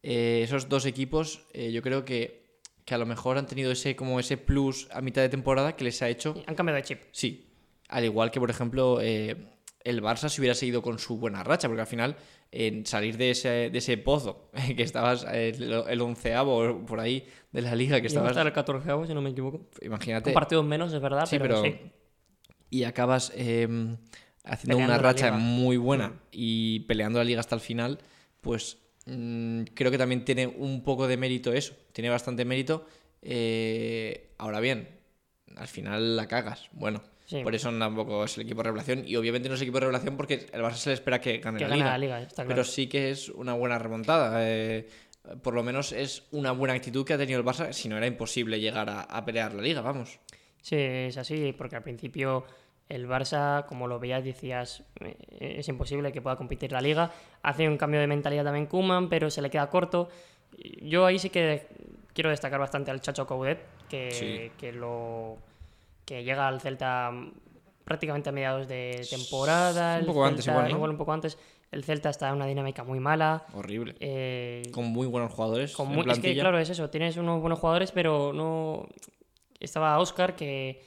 [SPEAKER 1] Eh, esos dos equipos, eh, yo creo que, que a lo mejor han tenido ese como ese plus a mitad de temporada que les ha hecho
[SPEAKER 2] han cambiado de chip.
[SPEAKER 1] Sí, al igual que, por ejemplo, eh, el Barça si hubiera seguido con su buena racha, porque al final, en salir de ese, de ese pozo, que estabas el, el onceavo por ahí de la liga, que estabas,
[SPEAKER 2] estar el 14 si no me equivoco.
[SPEAKER 1] imagínate,
[SPEAKER 2] Un partido menos, es verdad,
[SPEAKER 1] Sí,
[SPEAKER 2] pero,
[SPEAKER 1] pero-
[SPEAKER 2] sí.
[SPEAKER 1] y acabas eh, haciendo
[SPEAKER 2] Peleando
[SPEAKER 1] una racha muy buena
[SPEAKER 2] Mm.
[SPEAKER 1] y peleando la liga hasta el final, pues mm, creo que también tiene un poco de mérito eso, tiene bastante mérito. eh, ahora bien, al final la cagas, bueno.
[SPEAKER 2] Sí.
[SPEAKER 1] Por eso tampoco es el equipo de revelación. Y obviamente no es equipo de revelación porque el Barça se le espera que gane
[SPEAKER 2] que
[SPEAKER 1] la
[SPEAKER 2] gana
[SPEAKER 1] liga.
[SPEAKER 2] la liga, está claro.
[SPEAKER 1] Pero sí que es una buena remontada. eh, por lo menos es una buena actitud que ha tenido el Barça. Si no era imposible llegar a, a pelear la liga, vamos.
[SPEAKER 2] Sí, es así, porque al principio el Barça, como lo veías, decías, eh, es imposible que pueda competir la liga. Hace un cambio de mentalidad también Kuman, pero se le queda corto. Yo ahí sí que quiero destacar bastante al Chacho Coudet, que,
[SPEAKER 1] Sí.
[SPEAKER 2] que lo que llega al Celta prácticamente a mediados de temporada.
[SPEAKER 1] Un poco antes igual, ¿no?
[SPEAKER 2] un poco antes. El Celta está en una dinámica muy mala.
[SPEAKER 1] Horrible.
[SPEAKER 2] eh,
[SPEAKER 1] Con muy buenos jugadores.
[SPEAKER 2] con
[SPEAKER 1] en
[SPEAKER 2] muy- es que claro, es eso, tienes unos buenos jugadores, pero no. Estaba Oscar que.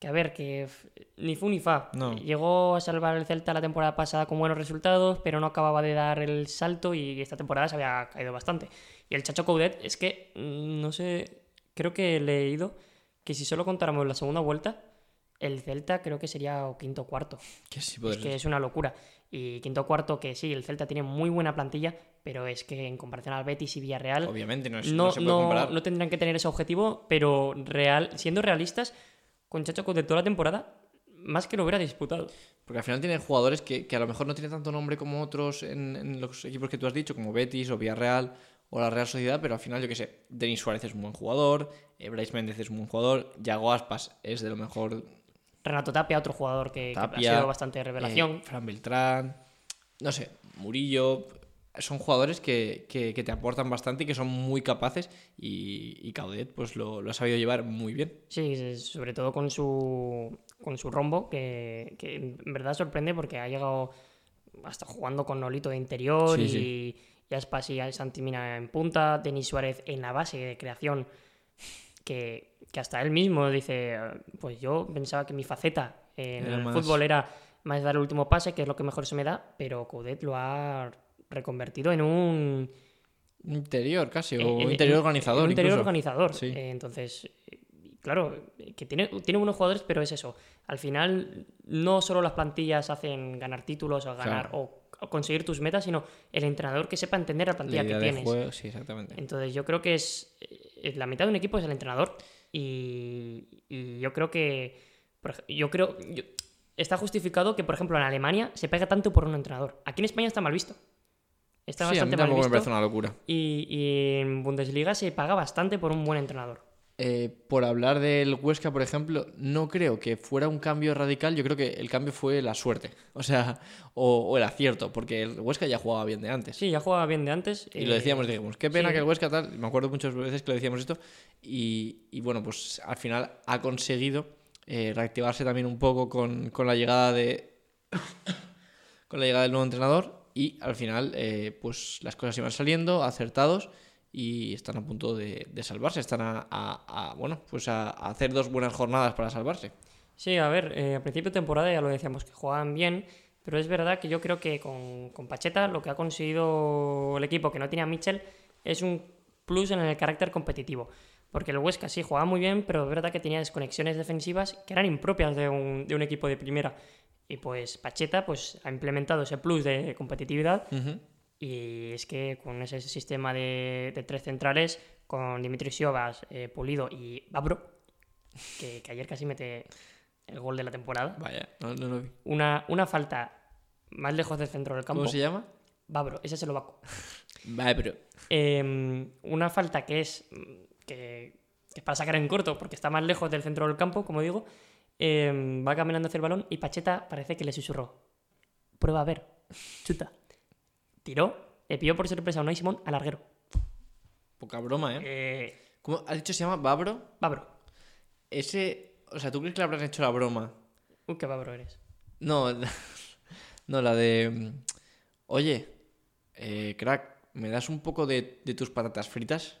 [SPEAKER 2] Que a ver, que ni fu ni fa.
[SPEAKER 1] No.
[SPEAKER 2] Llegó a salvar el Celta la temporada pasada con buenos resultados, pero no acababa de dar el salto y esta temporada se había caído bastante. Y el Chacho Coudet es que, mm, no sé, creo que he leído que si solo contáramos la segunda vuelta, el Celta creo que sería o quinto o cuarto.
[SPEAKER 1] Que sí
[SPEAKER 2] Es que es una locura. Y quinto o cuarto, que sí, el Celta tiene muy buena plantilla, pero es que en comparación al Betis y Villarreal,
[SPEAKER 1] Obviamente, no, es,
[SPEAKER 2] no,
[SPEAKER 1] no se puede
[SPEAKER 2] no-
[SPEAKER 1] comparar.
[SPEAKER 2] no tendrán que tener ese objetivo, pero real, siendo realistas, con Chacho de toda la temporada, más que lo hubiera disputado.
[SPEAKER 1] Porque al final tienen jugadores que, que a lo mejor no tienen tanto nombre como otros en, en los equipos que tú has dicho, como Betis o Villarreal o la Real Sociedad, pero al final, yo qué sé, Denis Suárez es un buen jugador, eh, Brais Méndez es un buen jugador, Yago Aspas es de lo mejor
[SPEAKER 2] Renato Tapia, otro jugador que, ha sido bastante revelación.
[SPEAKER 1] eh, Fran Beltrán, no sé, Murillo. Son jugadores que, que- que te aportan bastante y que son muy capaces. Y, y Caudet, pues lo, lo ha sabido llevar muy bien.
[SPEAKER 2] Sí, sobre todo con su, con su rombo, que, que en verdad sorprende porque ha llegado hasta jugando con Nolito de interior
[SPEAKER 1] Sí,
[SPEAKER 2] y,
[SPEAKER 1] sí.
[SPEAKER 2] Y Aspas y Santi Mina en punta, Denis Suárez en la base de creación, que, que hasta él mismo dice, pues yo pensaba que mi faceta en
[SPEAKER 1] Era
[SPEAKER 2] el
[SPEAKER 1] más-
[SPEAKER 2] fútbol era más dar el último pase, que es lo que mejor se me da, pero Coudet lo ha reconvertido en un
[SPEAKER 1] Interior casi, o
[SPEAKER 2] eh,
[SPEAKER 1] interior
[SPEAKER 2] eh,
[SPEAKER 1] organizador.
[SPEAKER 2] un interior
[SPEAKER 1] incluso.
[SPEAKER 2] organizador.
[SPEAKER 1] Sí.
[SPEAKER 2] Eh, entonces, claro, que tiene, tiene buenos jugadores, pero es eso. Al final, no solo las plantillas hacen ganar títulos o ganar
[SPEAKER 1] Claro.
[SPEAKER 2] o, o conseguir tus metas, sino el entrenador que sepa entender la
[SPEAKER 1] La
[SPEAKER 2] plantilla que tienes.
[SPEAKER 1] juego, sí, exactamente.
[SPEAKER 2] Entonces, yo creo que es eh, la mitad de un equipo es el entrenador. Y, y yo creo que. yo creo. yo- está justificado que, por ejemplo, en Alemania se pega tanto por un entrenador. Aquí en España está mal visto. Está
[SPEAKER 1] Sí, a mí
[SPEAKER 2] bastante mal
[SPEAKER 1] me
[SPEAKER 2] visto.
[SPEAKER 1] parece una locura.
[SPEAKER 2] Y, y en Bundesliga se paga bastante por un buen entrenador.
[SPEAKER 1] Eh, por hablar del Huesca, por ejemplo, no creo que fuera un cambio radical. Yo creo que el cambio fue la suerte. O sea, o, o el acierto, porque el Huesca ya jugaba bien de antes.
[SPEAKER 2] Sí, ya jugaba bien de antes.
[SPEAKER 1] Y lo
[SPEAKER 2] eh,
[SPEAKER 1] decíamos, dijimos, qué pena
[SPEAKER 2] sí.
[SPEAKER 1] que el Huesca tal. Me acuerdo muchas veces que lo decíamos esto. Y, y bueno, pues al final ha conseguido eh, reactivarse también un poco con, con la llegada de. con la llegada del nuevo entrenador. Y al final, pues las cosas iban saliendo, acertados. Y están a punto de, de salvarse. Están a, a- a, bueno, pues a, a hacer dos buenas jornadas para salvarse.
[SPEAKER 2] Sí, a ver, eh, a principio de temporada ya lo decíamos que jugaban bien, pero es verdad que yo creo que con, con Pacheta lo que ha conseguido el equipo que no tenía Mitchell es un plus en el carácter competitivo. Porque el Huesca sí jugaba muy bien, pero es verdad que tenía desconexiones defensivas que eran impropias de un, de un equipo de primera. Y pues Pacheta pues, ha implementado ese plus de competitividad
[SPEAKER 1] Ujú.
[SPEAKER 2] Y es que con ese sistema de, de tres centrales, con Dimitri Siovas, eh, Pulido y Babro, que, que ayer casi mete el gol de la temporada.
[SPEAKER 1] Vaya, no, no lo vi.
[SPEAKER 2] Una, una falta más lejos del centro del campo.
[SPEAKER 1] ¿Cómo se llama?
[SPEAKER 2] Babro, ese es el
[SPEAKER 1] pero.
[SPEAKER 2] Eh, una falta que es, que, que es para sacar en corto, porque está más lejos del centro del campo, como digo. eh, va caminando hacia el balón y Pacheta parece que le susurró. Prueba a ver. Chuta. Tiró, le pilló por sorpresa a Unai Simón al larguero.
[SPEAKER 1] Poca broma, ¿eh?
[SPEAKER 2] Eh,
[SPEAKER 1] ¿Cómo has dicho se llama Babro?
[SPEAKER 2] Babro.
[SPEAKER 1] Ese. O sea, ¿tú crees que le habrán hecho la broma?
[SPEAKER 2] Uy, qué Babro eres.
[SPEAKER 1] No, no, la de. mm, Oye, eh, crack, ¿me das un poco de, de tus patatas fritas?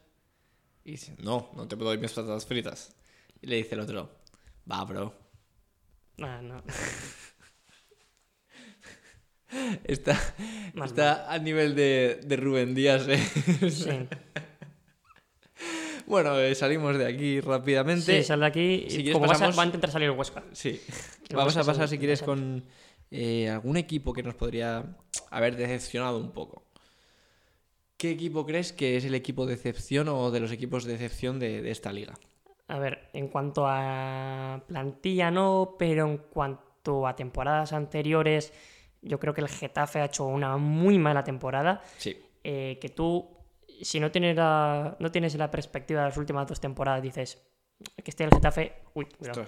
[SPEAKER 1] Y dice, no, no te puedo dar mis patatas fritas. Y le dice el otro, va, bro.
[SPEAKER 2] Ah, no.
[SPEAKER 1] Está, está a nivel de, de Rubén Díaz, ¿eh?
[SPEAKER 2] Sí.
[SPEAKER 1] Bueno, eh, salimos de aquí rápidamente.
[SPEAKER 2] Sí, sal de aquí.
[SPEAKER 1] Si quieres
[SPEAKER 2] como vas a- va a intentar salir el Huesca.
[SPEAKER 1] Sí. Vamos a pasar, si quieres, con eh, algún equipo que nos podría haber decepcionado un poco. ¿Qué equipo crees que es el equipo de decepción o de los equipos de decepción de, de esta liga?
[SPEAKER 2] A ver, en cuanto a plantilla no, pero en cuanto a temporadas anteriores, yo creo que el Getafe ha hecho una muy mala temporada.
[SPEAKER 1] Sí.
[SPEAKER 2] eh, que tú, si no tienes, la, no tienes la perspectiva de las últimas dos temporadas, dices que esté el Getafe, uy, cuidado,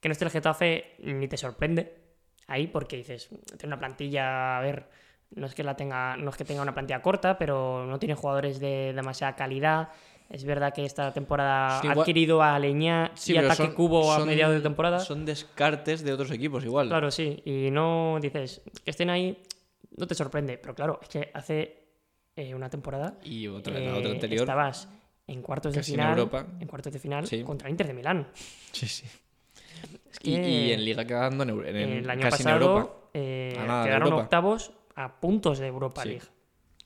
[SPEAKER 2] que no esté el Getafe ni te sorprende ahí porque dices, tiene una plantilla, a ver, no es que la tenga, no es que tenga una plantilla corta, pero no tiene jugadores de demasiada calidad. Es verdad que esta temporada
[SPEAKER 1] Sí,
[SPEAKER 2] ha adquirido a Leñá
[SPEAKER 1] Sí,
[SPEAKER 2] y ataque
[SPEAKER 1] son-
[SPEAKER 2] cubo a mediados de temporada.
[SPEAKER 1] Son descartes de otros equipos, igual.
[SPEAKER 2] Claro, sí. Y no dices que estén ahí, no te sorprende. Pero claro, es que hace eh, una temporada
[SPEAKER 1] Y otra, la
[SPEAKER 2] eh,
[SPEAKER 1] otra anterior.
[SPEAKER 2] estabas en cuartos de
[SPEAKER 1] en
[SPEAKER 2] final.
[SPEAKER 1] Europa.
[SPEAKER 2] En cuartos de final
[SPEAKER 1] Sí.
[SPEAKER 2] contra Inter de Milán.
[SPEAKER 1] Sí, sí.
[SPEAKER 2] Es
[SPEAKER 1] Y,
[SPEAKER 2] que
[SPEAKER 1] y en Liga quedando en, en-
[SPEAKER 2] el año
[SPEAKER 1] casi en Europa.
[SPEAKER 2] pasado eh,
[SPEAKER 1] nada
[SPEAKER 2] quedaron
[SPEAKER 1] Europa.
[SPEAKER 2] octavos a puntos de Europa. League.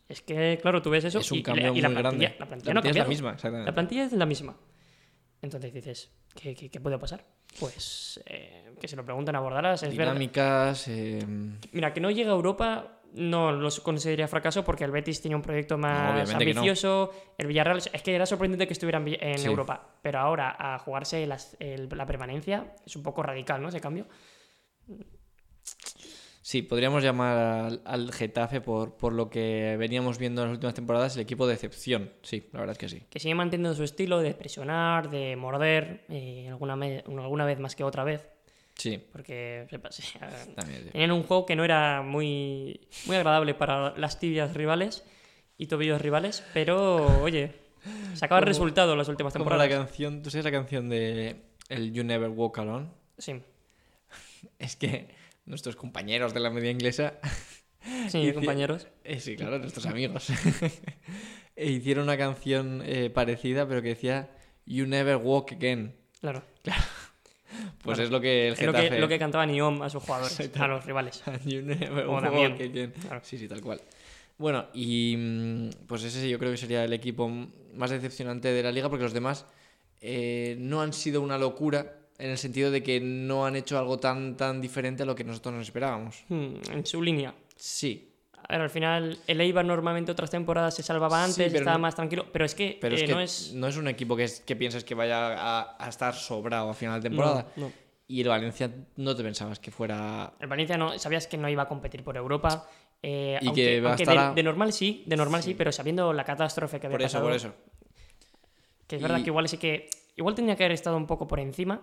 [SPEAKER 2] Es que, claro, tú ves eso
[SPEAKER 1] Es un
[SPEAKER 2] y,
[SPEAKER 1] cambio
[SPEAKER 2] la, y la
[SPEAKER 1] muy
[SPEAKER 2] plantilla,
[SPEAKER 1] grande.
[SPEAKER 2] la plantilla no
[SPEAKER 1] es la misma, exactamente.
[SPEAKER 2] La plantilla es la misma. Entonces dices, ¿qué, qué, qué puede pasar? Pues eh, que se lo pregunten a Bordalas. Es.
[SPEAKER 1] Dinámicas. eh,
[SPEAKER 2] Mira, que no llegue a Europa no lo consideraría fracaso porque el Betis tenía un proyecto más
[SPEAKER 1] no.
[SPEAKER 2] ambicioso. El Villarreal, es que era sorprendente que estuviera en, Vi- en
[SPEAKER 1] Sí.
[SPEAKER 2] Europa, pero ahora a jugarse las- el- la permanencia es un poco radical, ¿no? Ese cambio.
[SPEAKER 1] Sí, podríamos llamar al, al Getafe por, por lo que veníamos viendo en las últimas temporadas el equipo de excepción. Sí, la verdad es que sí.
[SPEAKER 2] Que sigue manteniendo su estilo de presionar, de morder, eh, alguna, me- alguna vez más que otra vez,
[SPEAKER 1] Sí,
[SPEAKER 2] porque sepa, sí,
[SPEAKER 1] sí.
[SPEAKER 2] tenían un juego que no era muy, muy agradable para las tibias rivales y tobillos rivales, pero oye, sacaba el resultado en las últimas
[SPEAKER 1] Como la
[SPEAKER 2] temporadas.
[SPEAKER 1] canción, ¿tú sabes la canción de el You Never Walk Alone?
[SPEAKER 2] Sí,
[SPEAKER 1] Es que nuestros compañeros de la media inglesa,
[SPEAKER 2] sí, compañeros.
[SPEAKER 1] eh, sí, claro, nuestros amigos, e hicieron una canción eh, parecida, pero que decía You Never Walk Again.
[SPEAKER 2] Claro.
[SPEAKER 1] Pues
[SPEAKER 2] Claro.
[SPEAKER 1] es lo que el
[SPEAKER 2] Es lo
[SPEAKER 1] Getafe...
[SPEAKER 2] que, lo que cantaba Niom a sus jugadores,
[SPEAKER 1] Exacto.
[SPEAKER 2] a los rivales.
[SPEAKER 1] You never walk again.
[SPEAKER 2] Claro.
[SPEAKER 1] Sí, sí, tal cual. Bueno, y mm, pues ese yo creo que sería el equipo más decepcionante de la liga porque los demás eh, no han sido una locura en el sentido de que no han hecho algo tan, tan diferente a lo que nosotros nos esperábamos.
[SPEAKER 2] Hmm, en su línea.
[SPEAKER 1] Sí,
[SPEAKER 2] A ver, al final, el Eibar normalmente otras temporadas se salvaba antes, estaba
[SPEAKER 1] no-
[SPEAKER 2] más tranquilo, pero es que,
[SPEAKER 1] pero es
[SPEAKER 2] eh,
[SPEAKER 1] que
[SPEAKER 2] no es...
[SPEAKER 1] no es un equipo que, es, que piensas que vaya a, a estar sobrado a final de temporada.
[SPEAKER 2] No.
[SPEAKER 1] Y el Valencia no te pensabas que fuera...
[SPEAKER 2] El Valencia no, sabías que no iba a competir por Europa. eh,
[SPEAKER 1] Y
[SPEAKER 2] aunque,
[SPEAKER 1] que va a estar
[SPEAKER 2] de,
[SPEAKER 1] a-
[SPEAKER 2] de normal sí, de normal sí, pero sabiendo la catástrofe que había
[SPEAKER 1] Por eso,
[SPEAKER 2] pasado,
[SPEAKER 1] por eso.
[SPEAKER 2] Que es verdad que igual sí que. Igual tendría que haber estado un poco por encima.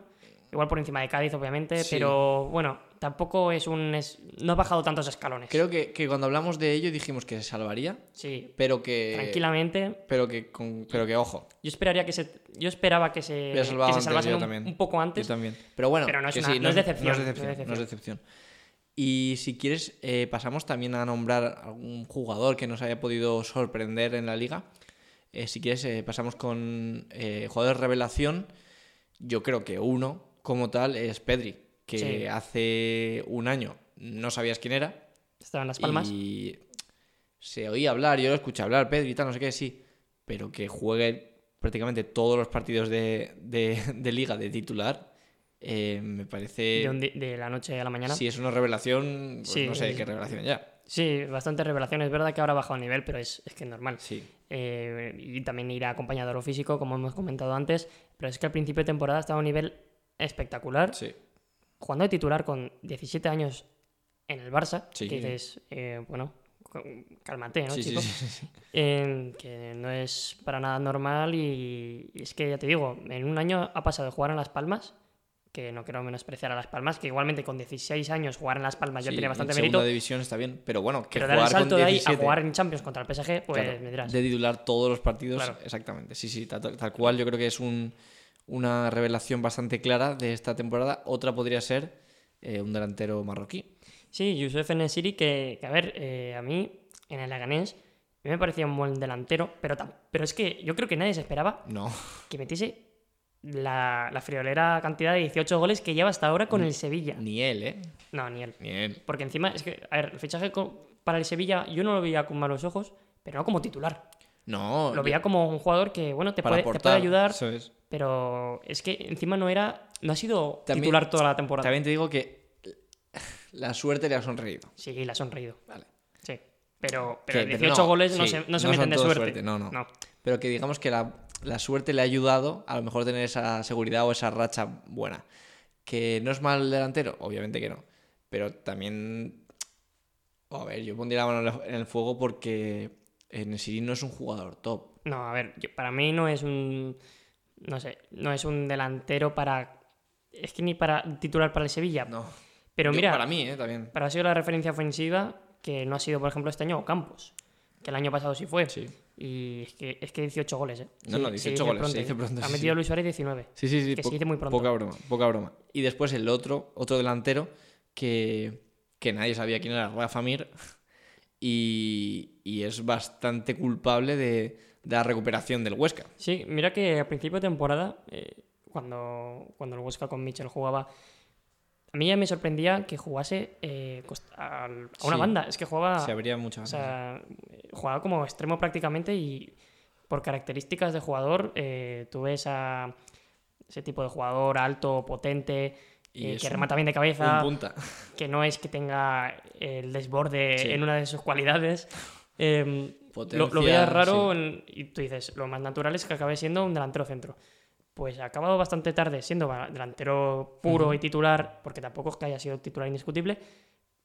[SPEAKER 2] Igual por encima de Cádiz, obviamente.
[SPEAKER 1] Sí.
[SPEAKER 2] Pero bueno, tampoco es un. es- no ha bajado tantos escalones.
[SPEAKER 1] Creo que, que cuando hablamos de ello dijimos que se salvaría,
[SPEAKER 2] Sí.
[SPEAKER 1] pero que...
[SPEAKER 2] Tranquilamente.
[SPEAKER 1] Pero que, con- pero que ojo,
[SPEAKER 2] Yo esperaría que se. Yo esperaba que se. Que se
[SPEAKER 1] antes,
[SPEAKER 2] salvasen un, un poco antes.
[SPEAKER 1] Yo también. Pero bueno,
[SPEAKER 2] Pero no es una-
[SPEAKER 1] sí,
[SPEAKER 2] no es decepción,
[SPEAKER 1] No es decepción. no es decepción. Y si quieres, eh, pasamos también a nombrar algún jugador que nos haya podido sorprender en la liga. Eh, si quieres, eh, pasamos con jugadores revelación. Yo creo que uno, como tal, es Pedri, que
[SPEAKER 2] Sí.
[SPEAKER 1] hace un año no sabías quién era.
[SPEAKER 2] Estaba en Las Palmas.
[SPEAKER 1] Y se oía hablar, yo lo escuché hablar, Pedri y tal, no sé qué, sí. Pero que juegue prácticamente todos los partidos de, de- de liga de titular, eh, me parece...
[SPEAKER 2] De, de la noche a la mañana.
[SPEAKER 1] Si es una revelación, pues
[SPEAKER 2] Sí,
[SPEAKER 1] no sé
[SPEAKER 2] sí,
[SPEAKER 1] qué
[SPEAKER 2] sí.
[SPEAKER 1] revelación ya.
[SPEAKER 2] Sí, bastante revelación. Es verdad que ahora ha bajado el nivel, pero es, es que es normal.
[SPEAKER 1] Sí.
[SPEAKER 2] Eh, y también irá acompañado de lo físico, como hemos comentado antes. Pero es que al principio de temporada estaba a un nivel espectacular.
[SPEAKER 1] Sí.
[SPEAKER 2] Jugando de titular con 17 años en el Barça.
[SPEAKER 1] Sí.
[SPEAKER 2] Que dices, eh, bueno, cálmate, ¿no,
[SPEAKER 1] Sí,
[SPEAKER 2] chico?
[SPEAKER 1] sí.
[SPEAKER 2] Eh, que no es para nada normal y, y es que ya te digo, en un año ha pasado de jugar en Las Palmas, que no quiero menospreciar a Las Palmas, que igualmente con 16 años jugar en Las Palmas ya tiene bastante
[SPEAKER 1] en
[SPEAKER 2] mérito,
[SPEAKER 1] segunda división está bien, pero bueno, que
[SPEAKER 2] pero dar el
[SPEAKER 1] jugar con
[SPEAKER 2] salto de ahí
[SPEAKER 1] 17,
[SPEAKER 2] a jugar en Champions contra el PSG, pues
[SPEAKER 1] claro,
[SPEAKER 2] me dirás.
[SPEAKER 1] de titular todos los partidos,
[SPEAKER 2] Claro.
[SPEAKER 1] exactamente. Sí, sí, tal, tal cual. Yo creo que es un- una revelación bastante clara de esta temporada. Otra podría ser eh, un delantero marroquí.
[SPEAKER 2] Sí, Youssef Enesiri, que, que a ver, eh, a mí en el Leganés me parecía un buen delantero, pero, pero es que yo creo que nadie se esperaba
[SPEAKER 1] No,
[SPEAKER 2] que metiese la, la friolera cantidad de 18 goles que lleva hasta ahora con el Sevilla.
[SPEAKER 1] ni él, ¿eh?
[SPEAKER 2] No, ni él.
[SPEAKER 1] Ni él.
[SPEAKER 2] Porque encima, es que, a ver, el fichaje para el Sevilla yo no lo veía con malos ojos, pero no como titular.
[SPEAKER 1] No,
[SPEAKER 2] Lo veía como un jugador que, bueno, te, puede, te puede ayudar,
[SPEAKER 1] eso es.
[SPEAKER 2] pero es que encima no era, no ha sido
[SPEAKER 1] También-
[SPEAKER 2] titular toda la temporada.
[SPEAKER 1] También te digo que la suerte le ha sonreído.
[SPEAKER 2] Sí, le ha sonreído.
[SPEAKER 1] Vale.
[SPEAKER 2] Sí. Pero, pero
[SPEAKER 1] pero
[SPEAKER 2] 18
[SPEAKER 1] no,
[SPEAKER 2] goles no se, no se meten de suerte.
[SPEAKER 1] suerte, no, no.
[SPEAKER 2] no.
[SPEAKER 1] Pero que digamos que la, la suerte le ha ayudado a lo mejor tener esa seguridad o esa racha buena. Que no es mal delantero, obviamente que no. Pero también. A ver, yo pondría la mano en el fuego porque Nesiri no es un jugador top.
[SPEAKER 2] No, a ver, yo- para mí no es un. No sé, no es un delantero para. Es que ni para titular para el Sevilla.
[SPEAKER 1] No.
[SPEAKER 2] Pero
[SPEAKER 1] Yo-
[SPEAKER 2] mira,
[SPEAKER 1] Para mí, ¿eh? También.
[SPEAKER 2] para ha sido la referencia ofensiva que no ha sido, por ejemplo, este año Campos, que el año pasado sí fue.
[SPEAKER 1] Sí.
[SPEAKER 2] Y es que, es que 18 goles, ¿eh?
[SPEAKER 1] No, no,
[SPEAKER 2] se
[SPEAKER 1] 18
[SPEAKER 2] dice
[SPEAKER 1] goles, se dice pronto,
[SPEAKER 2] Ha
[SPEAKER 1] sí,
[SPEAKER 2] metido
[SPEAKER 1] sí.
[SPEAKER 2] Luis Suárez 19.
[SPEAKER 1] Sí, sí, sí.
[SPEAKER 2] Que
[SPEAKER 1] po-
[SPEAKER 2] se dice muy pronto.
[SPEAKER 1] Poca broma, poca broma. Y después el otro, otro delantero que, que nadie sabía quién era, Rafa Mir. Y, y es bastante culpable de, de la recuperación del Huesca.
[SPEAKER 2] Sí, mira que a principio de temporada, eh, cuando, cuando el Huesca con Mitchell jugaba, a mí ya me sorprendía que jugase eh, a una
[SPEAKER 1] Sí.
[SPEAKER 2] banda. Es que jugaba,
[SPEAKER 1] Se abría mucho.
[SPEAKER 2] o sea, eh, jugaba como extremo prácticamente y por características de jugador, eh, tú ves a ese tipo de jugador alto, potente,
[SPEAKER 1] Y
[SPEAKER 2] eh, que remata bien de cabeza,
[SPEAKER 1] punta.
[SPEAKER 2] que no es que tenga el desborde
[SPEAKER 1] Sí.
[SPEAKER 2] en una de sus cualidades. Em, lo, lo veías raro
[SPEAKER 1] sí.
[SPEAKER 2] en- y tú dices, lo más natural es que acabe siendo un delantero centro. Pues ha acabado bastante tarde siendo delantero puro y titular, porque tampoco es que haya sido titular indiscutible.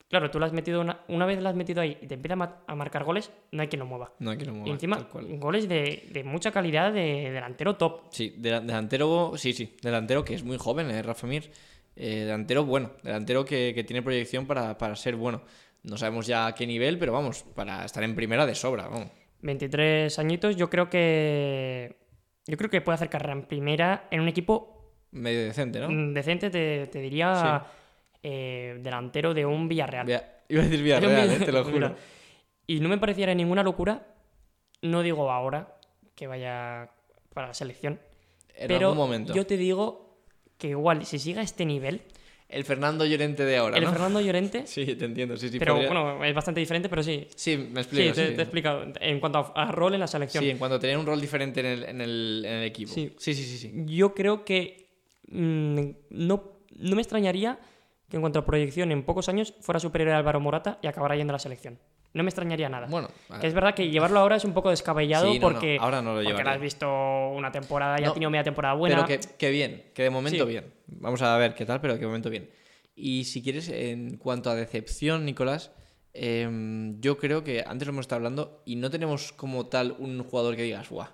[SPEAKER 2] Claro, tú lo has metido una, una vez lo has metido ahí y te empieza a, ma- a marcar goles, no hay quien lo mueva.
[SPEAKER 1] No hay que lo
[SPEAKER 2] y
[SPEAKER 1] mueva,
[SPEAKER 2] encima,
[SPEAKER 1] tal cual.
[SPEAKER 2] goles de, de mucha calidad de delantero top.
[SPEAKER 1] Sí, de- delantero, sí, sí, delantero que es muy joven, eh, Rafa Mir. Eh, delantero bueno, delantero que, que tiene proyección para, para ser bueno. No sabemos ya a qué nivel, pero vamos, para estar en primera de sobra, vamos.
[SPEAKER 2] 23 añitos, yo creo que. Yo creo que puede hacer carrera en primera en un equipo
[SPEAKER 1] Medio decente, ¿no?
[SPEAKER 2] Mm, Decente, te, te diría eh, delantero de un Villarreal.
[SPEAKER 1] Iba a decir Villarreal,
[SPEAKER 2] Vill-
[SPEAKER 1] eh, te lo juro.
[SPEAKER 2] Y no me pareciera ninguna locura, no digo ahora que vaya para la selección,
[SPEAKER 1] En
[SPEAKER 2] pero
[SPEAKER 1] algún momento.
[SPEAKER 2] yo te digo que igual, si sigue a este nivel,
[SPEAKER 1] El Fernando Llorente de ahora,
[SPEAKER 2] el
[SPEAKER 1] ¿no?
[SPEAKER 2] Fernando Llorente,
[SPEAKER 1] Sí, te entiendo, sí, sí.
[SPEAKER 2] pero
[SPEAKER 1] podría-
[SPEAKER 2] bueno, es bastante diferente, pero sí.
[SPEAKER 1] Sí, me
[SPEAKER 2] Sí,
[SPEAKER 1] explico.
[SPEAKER 2] te,
[SPEAKER 1] sí.
[SPEAKER 2] te he explicado. En cuanto a, a rol en la selección,
[SPEAKER 1] Sí, en cuanto a tener un rol diferente en el, en el, en el equipo.
[SPEAKER 2] Sí.
[SPEAKER 1] sí, sí, sí. sí.
[SPEAKER 2] yo creo que mm, no, no me extrañaría que en cuanto a proyección en pocos años fuera superior a Álvaro Morata y acabara yendo a la selección. No me extrañaría nada.
[SPEAKER 1] Bueno,
[SPEAKER 2] Que es verdad que llevarlo ahora es un poco descabellado
[SPEAKER 1] Sí, no, no,
[SPEAKER 2] porque,
[SPEAKER 1] ahora no lo
[SPEAKER 2] porque
[SPEAKER 1] llevaría.
[SPEAKER 2] has visto una temporada, ya ha tenido media temporada buena.
[SPEAKER 1] Pero que, que bien, que de momento
[SPEAKER 2] Sí.
[SPEAKER 1] bien. Vamos a ver qué tal, pero que de momento bien. Y si quieres, en cuanto a decepción, Nicolás, em, yo creo que antes lo hemos estado hablando y no tenemos como tal un jugador que digas, ¡guau!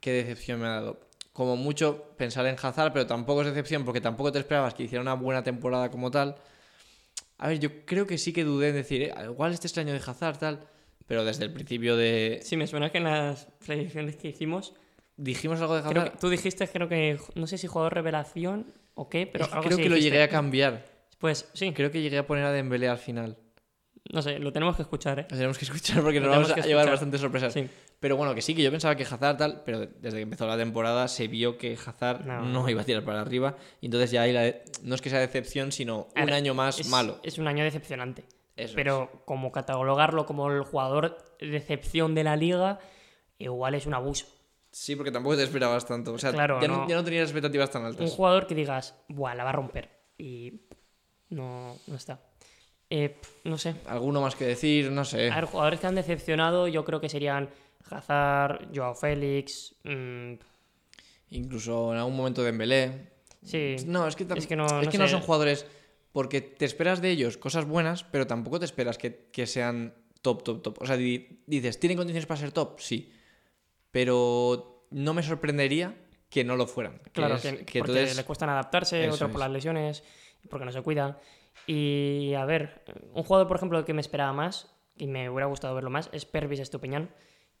[SPEAKER 1] ¡Qué decepción me ha dado! Como mucho pensar en Hazard, pero tampoco es decepción porque tampoco te esperabas que hiciera una buena temporada como tal. A ver, yo creo que sí que dudé en decir, eh, igual este es el año de Hazard, tal. Pero desde el principio de.
[SPEAKER 2] Sí, me suena que en las predicciones que hicimos,
[SPEAKER 1] Dijimos algo de
[SPEAKER 2] creo
[SPEAKER 1] Hazard.
[SPEAKER 2] que, tú dijiste, creo que, no sé si jugador revelación o qué, pero
[SPEAKER 1] Es
[SPEAKER 2] algo
[SPEAKER 1] creo que lo llegué a cambiar.
[SPEAKER 2] Pues sí,
[SPEAKER 1] Creo que llegué a poner a Dembélé al final.
[SPEAKER 2] no sé, lo tenemos que escuchar, ¿eh?
[SPEAKER 1] Lo tenemos que escuchar porque
[SPEAKER 2] Lo
[SPEAKER 1] nos vamos a llevar bastantes sorpresas.
[SPEAKER 2] Sí.
[SPEAKER 1] Pero bueno, que sí, que yo pensaba que Hazard tal, pero desde que empezó la temporada se vio que Hazard
[SPEAKER 2] No.
[SPEAKER 1] no, iba a tirar para arriba. Y entonces ya ahí la de- no es que sea decepción, sino un
[SPEAKER 2] ver,
[SPEAKER 1] año más
[SPEAKER 2] es,
[SPEAKER 1] malo.
[SPEAKER 2] Es un año decepcionante.
[SPEAKER 1] Eso
[SPEAKER 2] pero como catalogarlo como el jugador decepción de la liga, igual es un abuso.
[SPEAKER 1] Sí, porque tampoco te esperabas tanto. O sea,
[SPEAKER 2] Claro,
[SPEAKER 1] ya, no.
[SPEAKER 2] no.
[SPEAKER 1] ya no tenías expectativas tan
[SPEAKER 2] Un
[SPEAKER 1] altas.
[SPEAKER 2] jugador que digas, buah, la va a romper. Y no, no está. Eh, no sé.
[SPEAKER 1] Alguno más que decir, no sé.
[SPEAKER 2] A ver, jugadores que han decepcionado, yo creo que serían Hazard, Joao Félix. mm,
[SPEAKER 1] Incluso en algún momento Dembélé.
[SPEAKER 2] Sí.
[SPEAKER 1] No, es que,
[SPEAKER 2] Es que no-
[SPEAKER 1] es
[SPEAKER 2] no
[SPEAKER 1] que no son jugadores. Porque te esperas de ellos cosas buenas, pero tampoco te esperas que, que sean top, top, top. O sea, di- dices, ¿tienen condiciones para ser top? Sí. Pero no me sorprendería que no lo fueran.
[SPEAKER 2] Claro,
[SPEAKER 1] es-
[SPEAKER 2] que,
[SPEAKER 1] que
[SPEAKER 2] porque
[SPEAKER 1] entonces-
[SPEAKER 2] le cuestan adaptarse,
[SPEAKER 1] Eso
[SPEAKER 2] otro por
[SPEAKER 1] es.
[SPEAKER 2] las lesiones, porque no se cuida. Y a ver, un jugador, por ejemplo, que me esperaba más y me hubiera gustado verlo más es Pervis Estupiñán,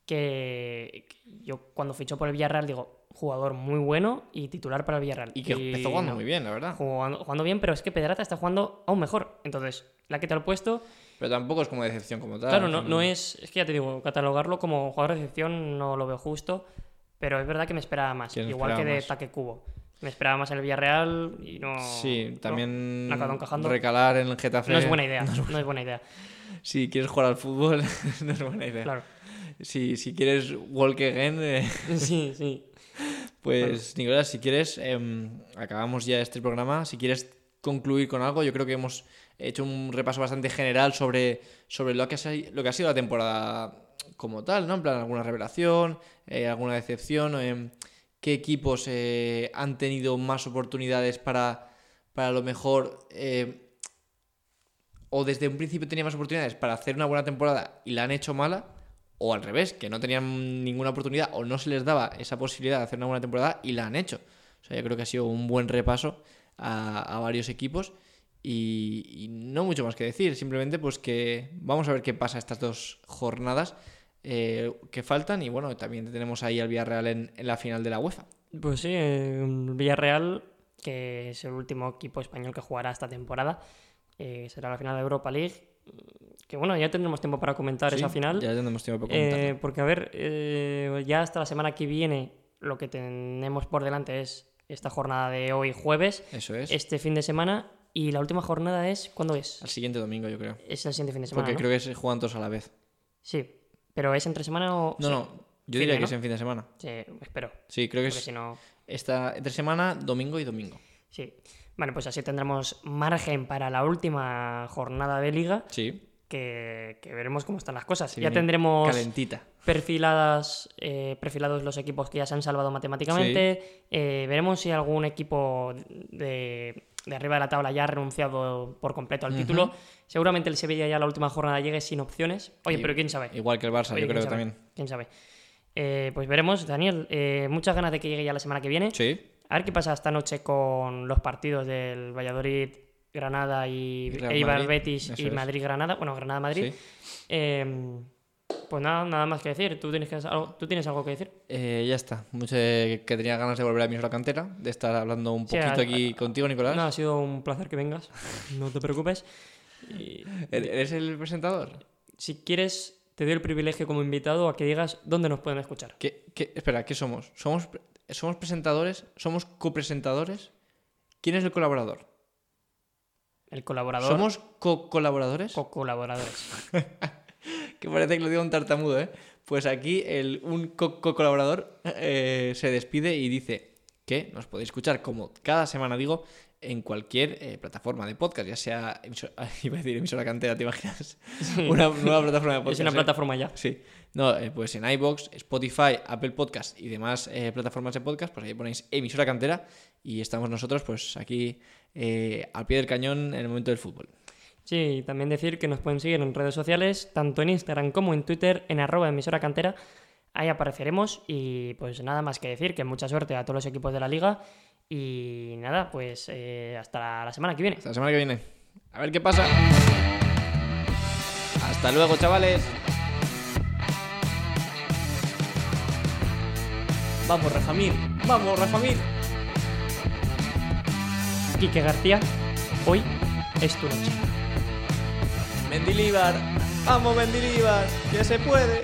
[SPEAKER 2] que, yo cuando fichó por el Villarreal digo, jugador muy bueno y titular para el Villarreal.
[SPEAKER 1] Y que empezó jugando
[SPEAKER 2] no,
[SPEAKER 1] muy bien, la verdad.
[SPEAKER 2] Jugando, jugando bien, pero es que Pedraza está jugando aún mejor. Entonces, la que te lo he puesto,
[SPEAKER 1] Pero tampoco es como decepción como tal.
[SPEAKER 2] claro, no, no es, es que ya te digo, catalogarlo como jugador de excepción no lo veo justo, pero es verdad que me esperaba más,
[SPEAKER 1] ¿Quién
[SPEAKER 2] igual que de? Taque Cubo. Me esperaba más en el Villarreal y no.
[SPEAKER 1] Sí,
[SPEAKER 2] no,
[SPEAKER 1] también
[SPEAKER 2] no encajando.
[SPEAKER 1] recalar en el Getafe.
[SPEAKER 2] No es buena idea, no es buena idea.
[SPEAKER 1] Si quieres jugar al fútbol, no es buena idea.
[SPEAKER 2] Claro.
[SPEAKER 1] Si, si quieres walk again, eh,
[SPEAKER 2] Sí, sí.
[SPEAKER 1] pues Nicolás, si quieres, em, acabamos ya este programa. Si quieres concluir con algo, yo creo que hemos hecho un repaso bastante general sobre, sobre lo, que ha, lo que ha sido la temporada como tal, ¿no? En plan, alguna revelación, eh, alguna decepción, em, qué equipos eh, han tenido más oportunidades para, para a lo mejor... o desde un principio tenían más oportunidades para hacer una buena temporada y la han hecho mala, o al revés, que no tenían ninguna oportunidad o no se les daba esa posibilidad de hacer una buena temporada y la han hecho. O sea, yo creo que ha sido un buen repaso a, varios equipos y, no mucho más que decir, simplemente pues que vamos a ver qué pasa estas dos jornadas eh, que faltan y bueno, también tenemos ahí al Villarreal en, la final de la UEFA.
[SPEAKER 2] Pues sí, eh, Villarreal, que es el último equipo español que jugará esta temporada, eh, será la final de Europa League. Que bueno, ya tendremos tiempo para comentar esa
[SPEAKER 1] Sí,
[SPEAKER 2] final.
[SPEAKER 1] Ya tendremos tiempo para.
[SPEAKER 2] Eh, porque, a ver, eh, ya hasta la semana que viene lo que tenemos por delante es esta jornada de hoy jueves,
[SPEAKER 1] Eso es.
[SPEAKER 2] este fin de semana, y la última jornada es, ¿cuándo es?
[SPEAKER 1] Al siguiente domingo, yo creo.
[SPEAKER 2] Es el siguiente fin de semana,
[SPEAKER 1] Porque
[SPEAKER 2] ¿no?
[SPEAKER 1] creo que se juegan todos a la vez.
[SPEAKER 2] Sí, pero ¿es entre semana o...?
[SPEAKER 1] No,
[SPEAKER 2] sí.
[SPEAKER 1] no, yo diría que es en fin de semana.
[SPEAKER 2] Sí, espero,
[SPEAKER 1] Sí, creo que
[SPEAKER 2] porque
[SPEAKER 1] es
[SPEAKER 2] si no...
[SPEAKER 1] esta, entre semana, domingo y domingo.
[SPEAKER 2] Sí. Bueno, pues así tendremos margen para la última jornada de liga,
[SPEAKER 1] Sí,
[SPEAKER 2] que, que veremos cómo están las cosas. Ya tendremos
[SPEAKER 1] calentita.
[SPEAKER 2] perfiladas, eh, perfilados los equipos que ya se han salvado matemáticamente. Eh, veremos si algún equipo de, de arriba de la tabla ya ha renunciado por completo al título. Seguramente el Sevilla ya la última jornada llegue sin opciones. Oye,
[SPEAKER 1] Y-
[SPEAKER 2] pero quién sabe.
[SPEAKER 1] Igual que el Barça,
[SPEAKER 2] Oye,
[SPEAKER 1] yo creo
[SPEAKER 2] sabe,
[SPEAKER 1] también.
[SPEAKER 2] Quién sabe. Eh, pues veremos, Daniel. muchas ganas de que llegue ya la semana que viene.
[SPEAKER 1] Sí,
[SPEAKER 2] A ver qué pasa esta noche con los partidos del Valladolid, Granada y,
[SPEAKER 1] Real
[SPEAKER 2] Eibar
[SPEAKER 1] Madrid,
[SPEAKER 2] Betis y. Madrid Granada. Bueno, Granada Madrid.
[SPEAKER 1] sí.
[SPEAKER 2] Eh, pues nada, nada más que decir. ¿Tú tienes, que, algo, ¿tú tienes algo que decir?
[SPEAKER 1] Eh, ya está. Mucho que tenía ganas de volver a mi sola cantera, de estar hablando un
[SPEAKER 2] Sí,
[SPEAKER 1] poquito
[SPEAKER 2] a-
[SPEAKER 1] aquí contigo, Nicolás.
[SPEAKER 2] No, ha sido un placer que vengas. No te preocupes. Y
[SPEAKER 1] ¿Eres el presentador?
[SPEAKER 2] si quieres, te doy el privilegio como invitado a que digas dónde nos pueden escuchar.
[SPEAKER 1] ¿Qué, qué- espera, ¿qué somos? ¿Somos, ¿Somos presentadores? ¿Somos copresentadores? ¿Quién es el colaborador?
[SPEAKER 2] El colaborador
[SPEAKER 1] ¿Somos co-colaboradores?
[SPEAKER 2] o colaboradores.
[SPEAKER 1] que parece que lo digo un tartamudo, ¿eh? Pues aquí el, un co- co-colaborador eh, se despide y dice que nos podéis escuchar, como cada semana digo, en cualquier eh, plataforma de podcast, ya sea emisora, iba a decir emisora cantera, ¿te imaginas? Una nueva plataforma de podcast.
[SPEAKER 2] es una
[SPEAKER 1] ¿eh?
[SPEAKER 2] plataforma ya.
[SPEAKER 1] Sí. No, eh, pues en iBox, Spotify, Apple Podcast y demás eh, plataformas de podcast, pues ahí ponéis emisora cantera y estamos nosotros, pues aquí eh, al pie del cañón en el momento del fútbol.
[SPEAKER 2] Sí, también decir que nos pueden seguir en redes sociales, tanto en Instagram como en Twitter, en arroba emisora cantera. Ahí apareceremos y pues nada más que decir que mucha suerte a todos los equipos de la liga y nada, pues eh, hasta la semana que viene.
[SPEAKER 1] Hasta la semana que viene. A ver qué pasa. Hasta luego, chavales.
[SPEAKER 2] Vamos, Rafamir, vamos, Rafamir. Quique García, hoy es tu noche.
[SPEAKER 1] Mendilibar. Vamos, Mendilibar. Que se puede.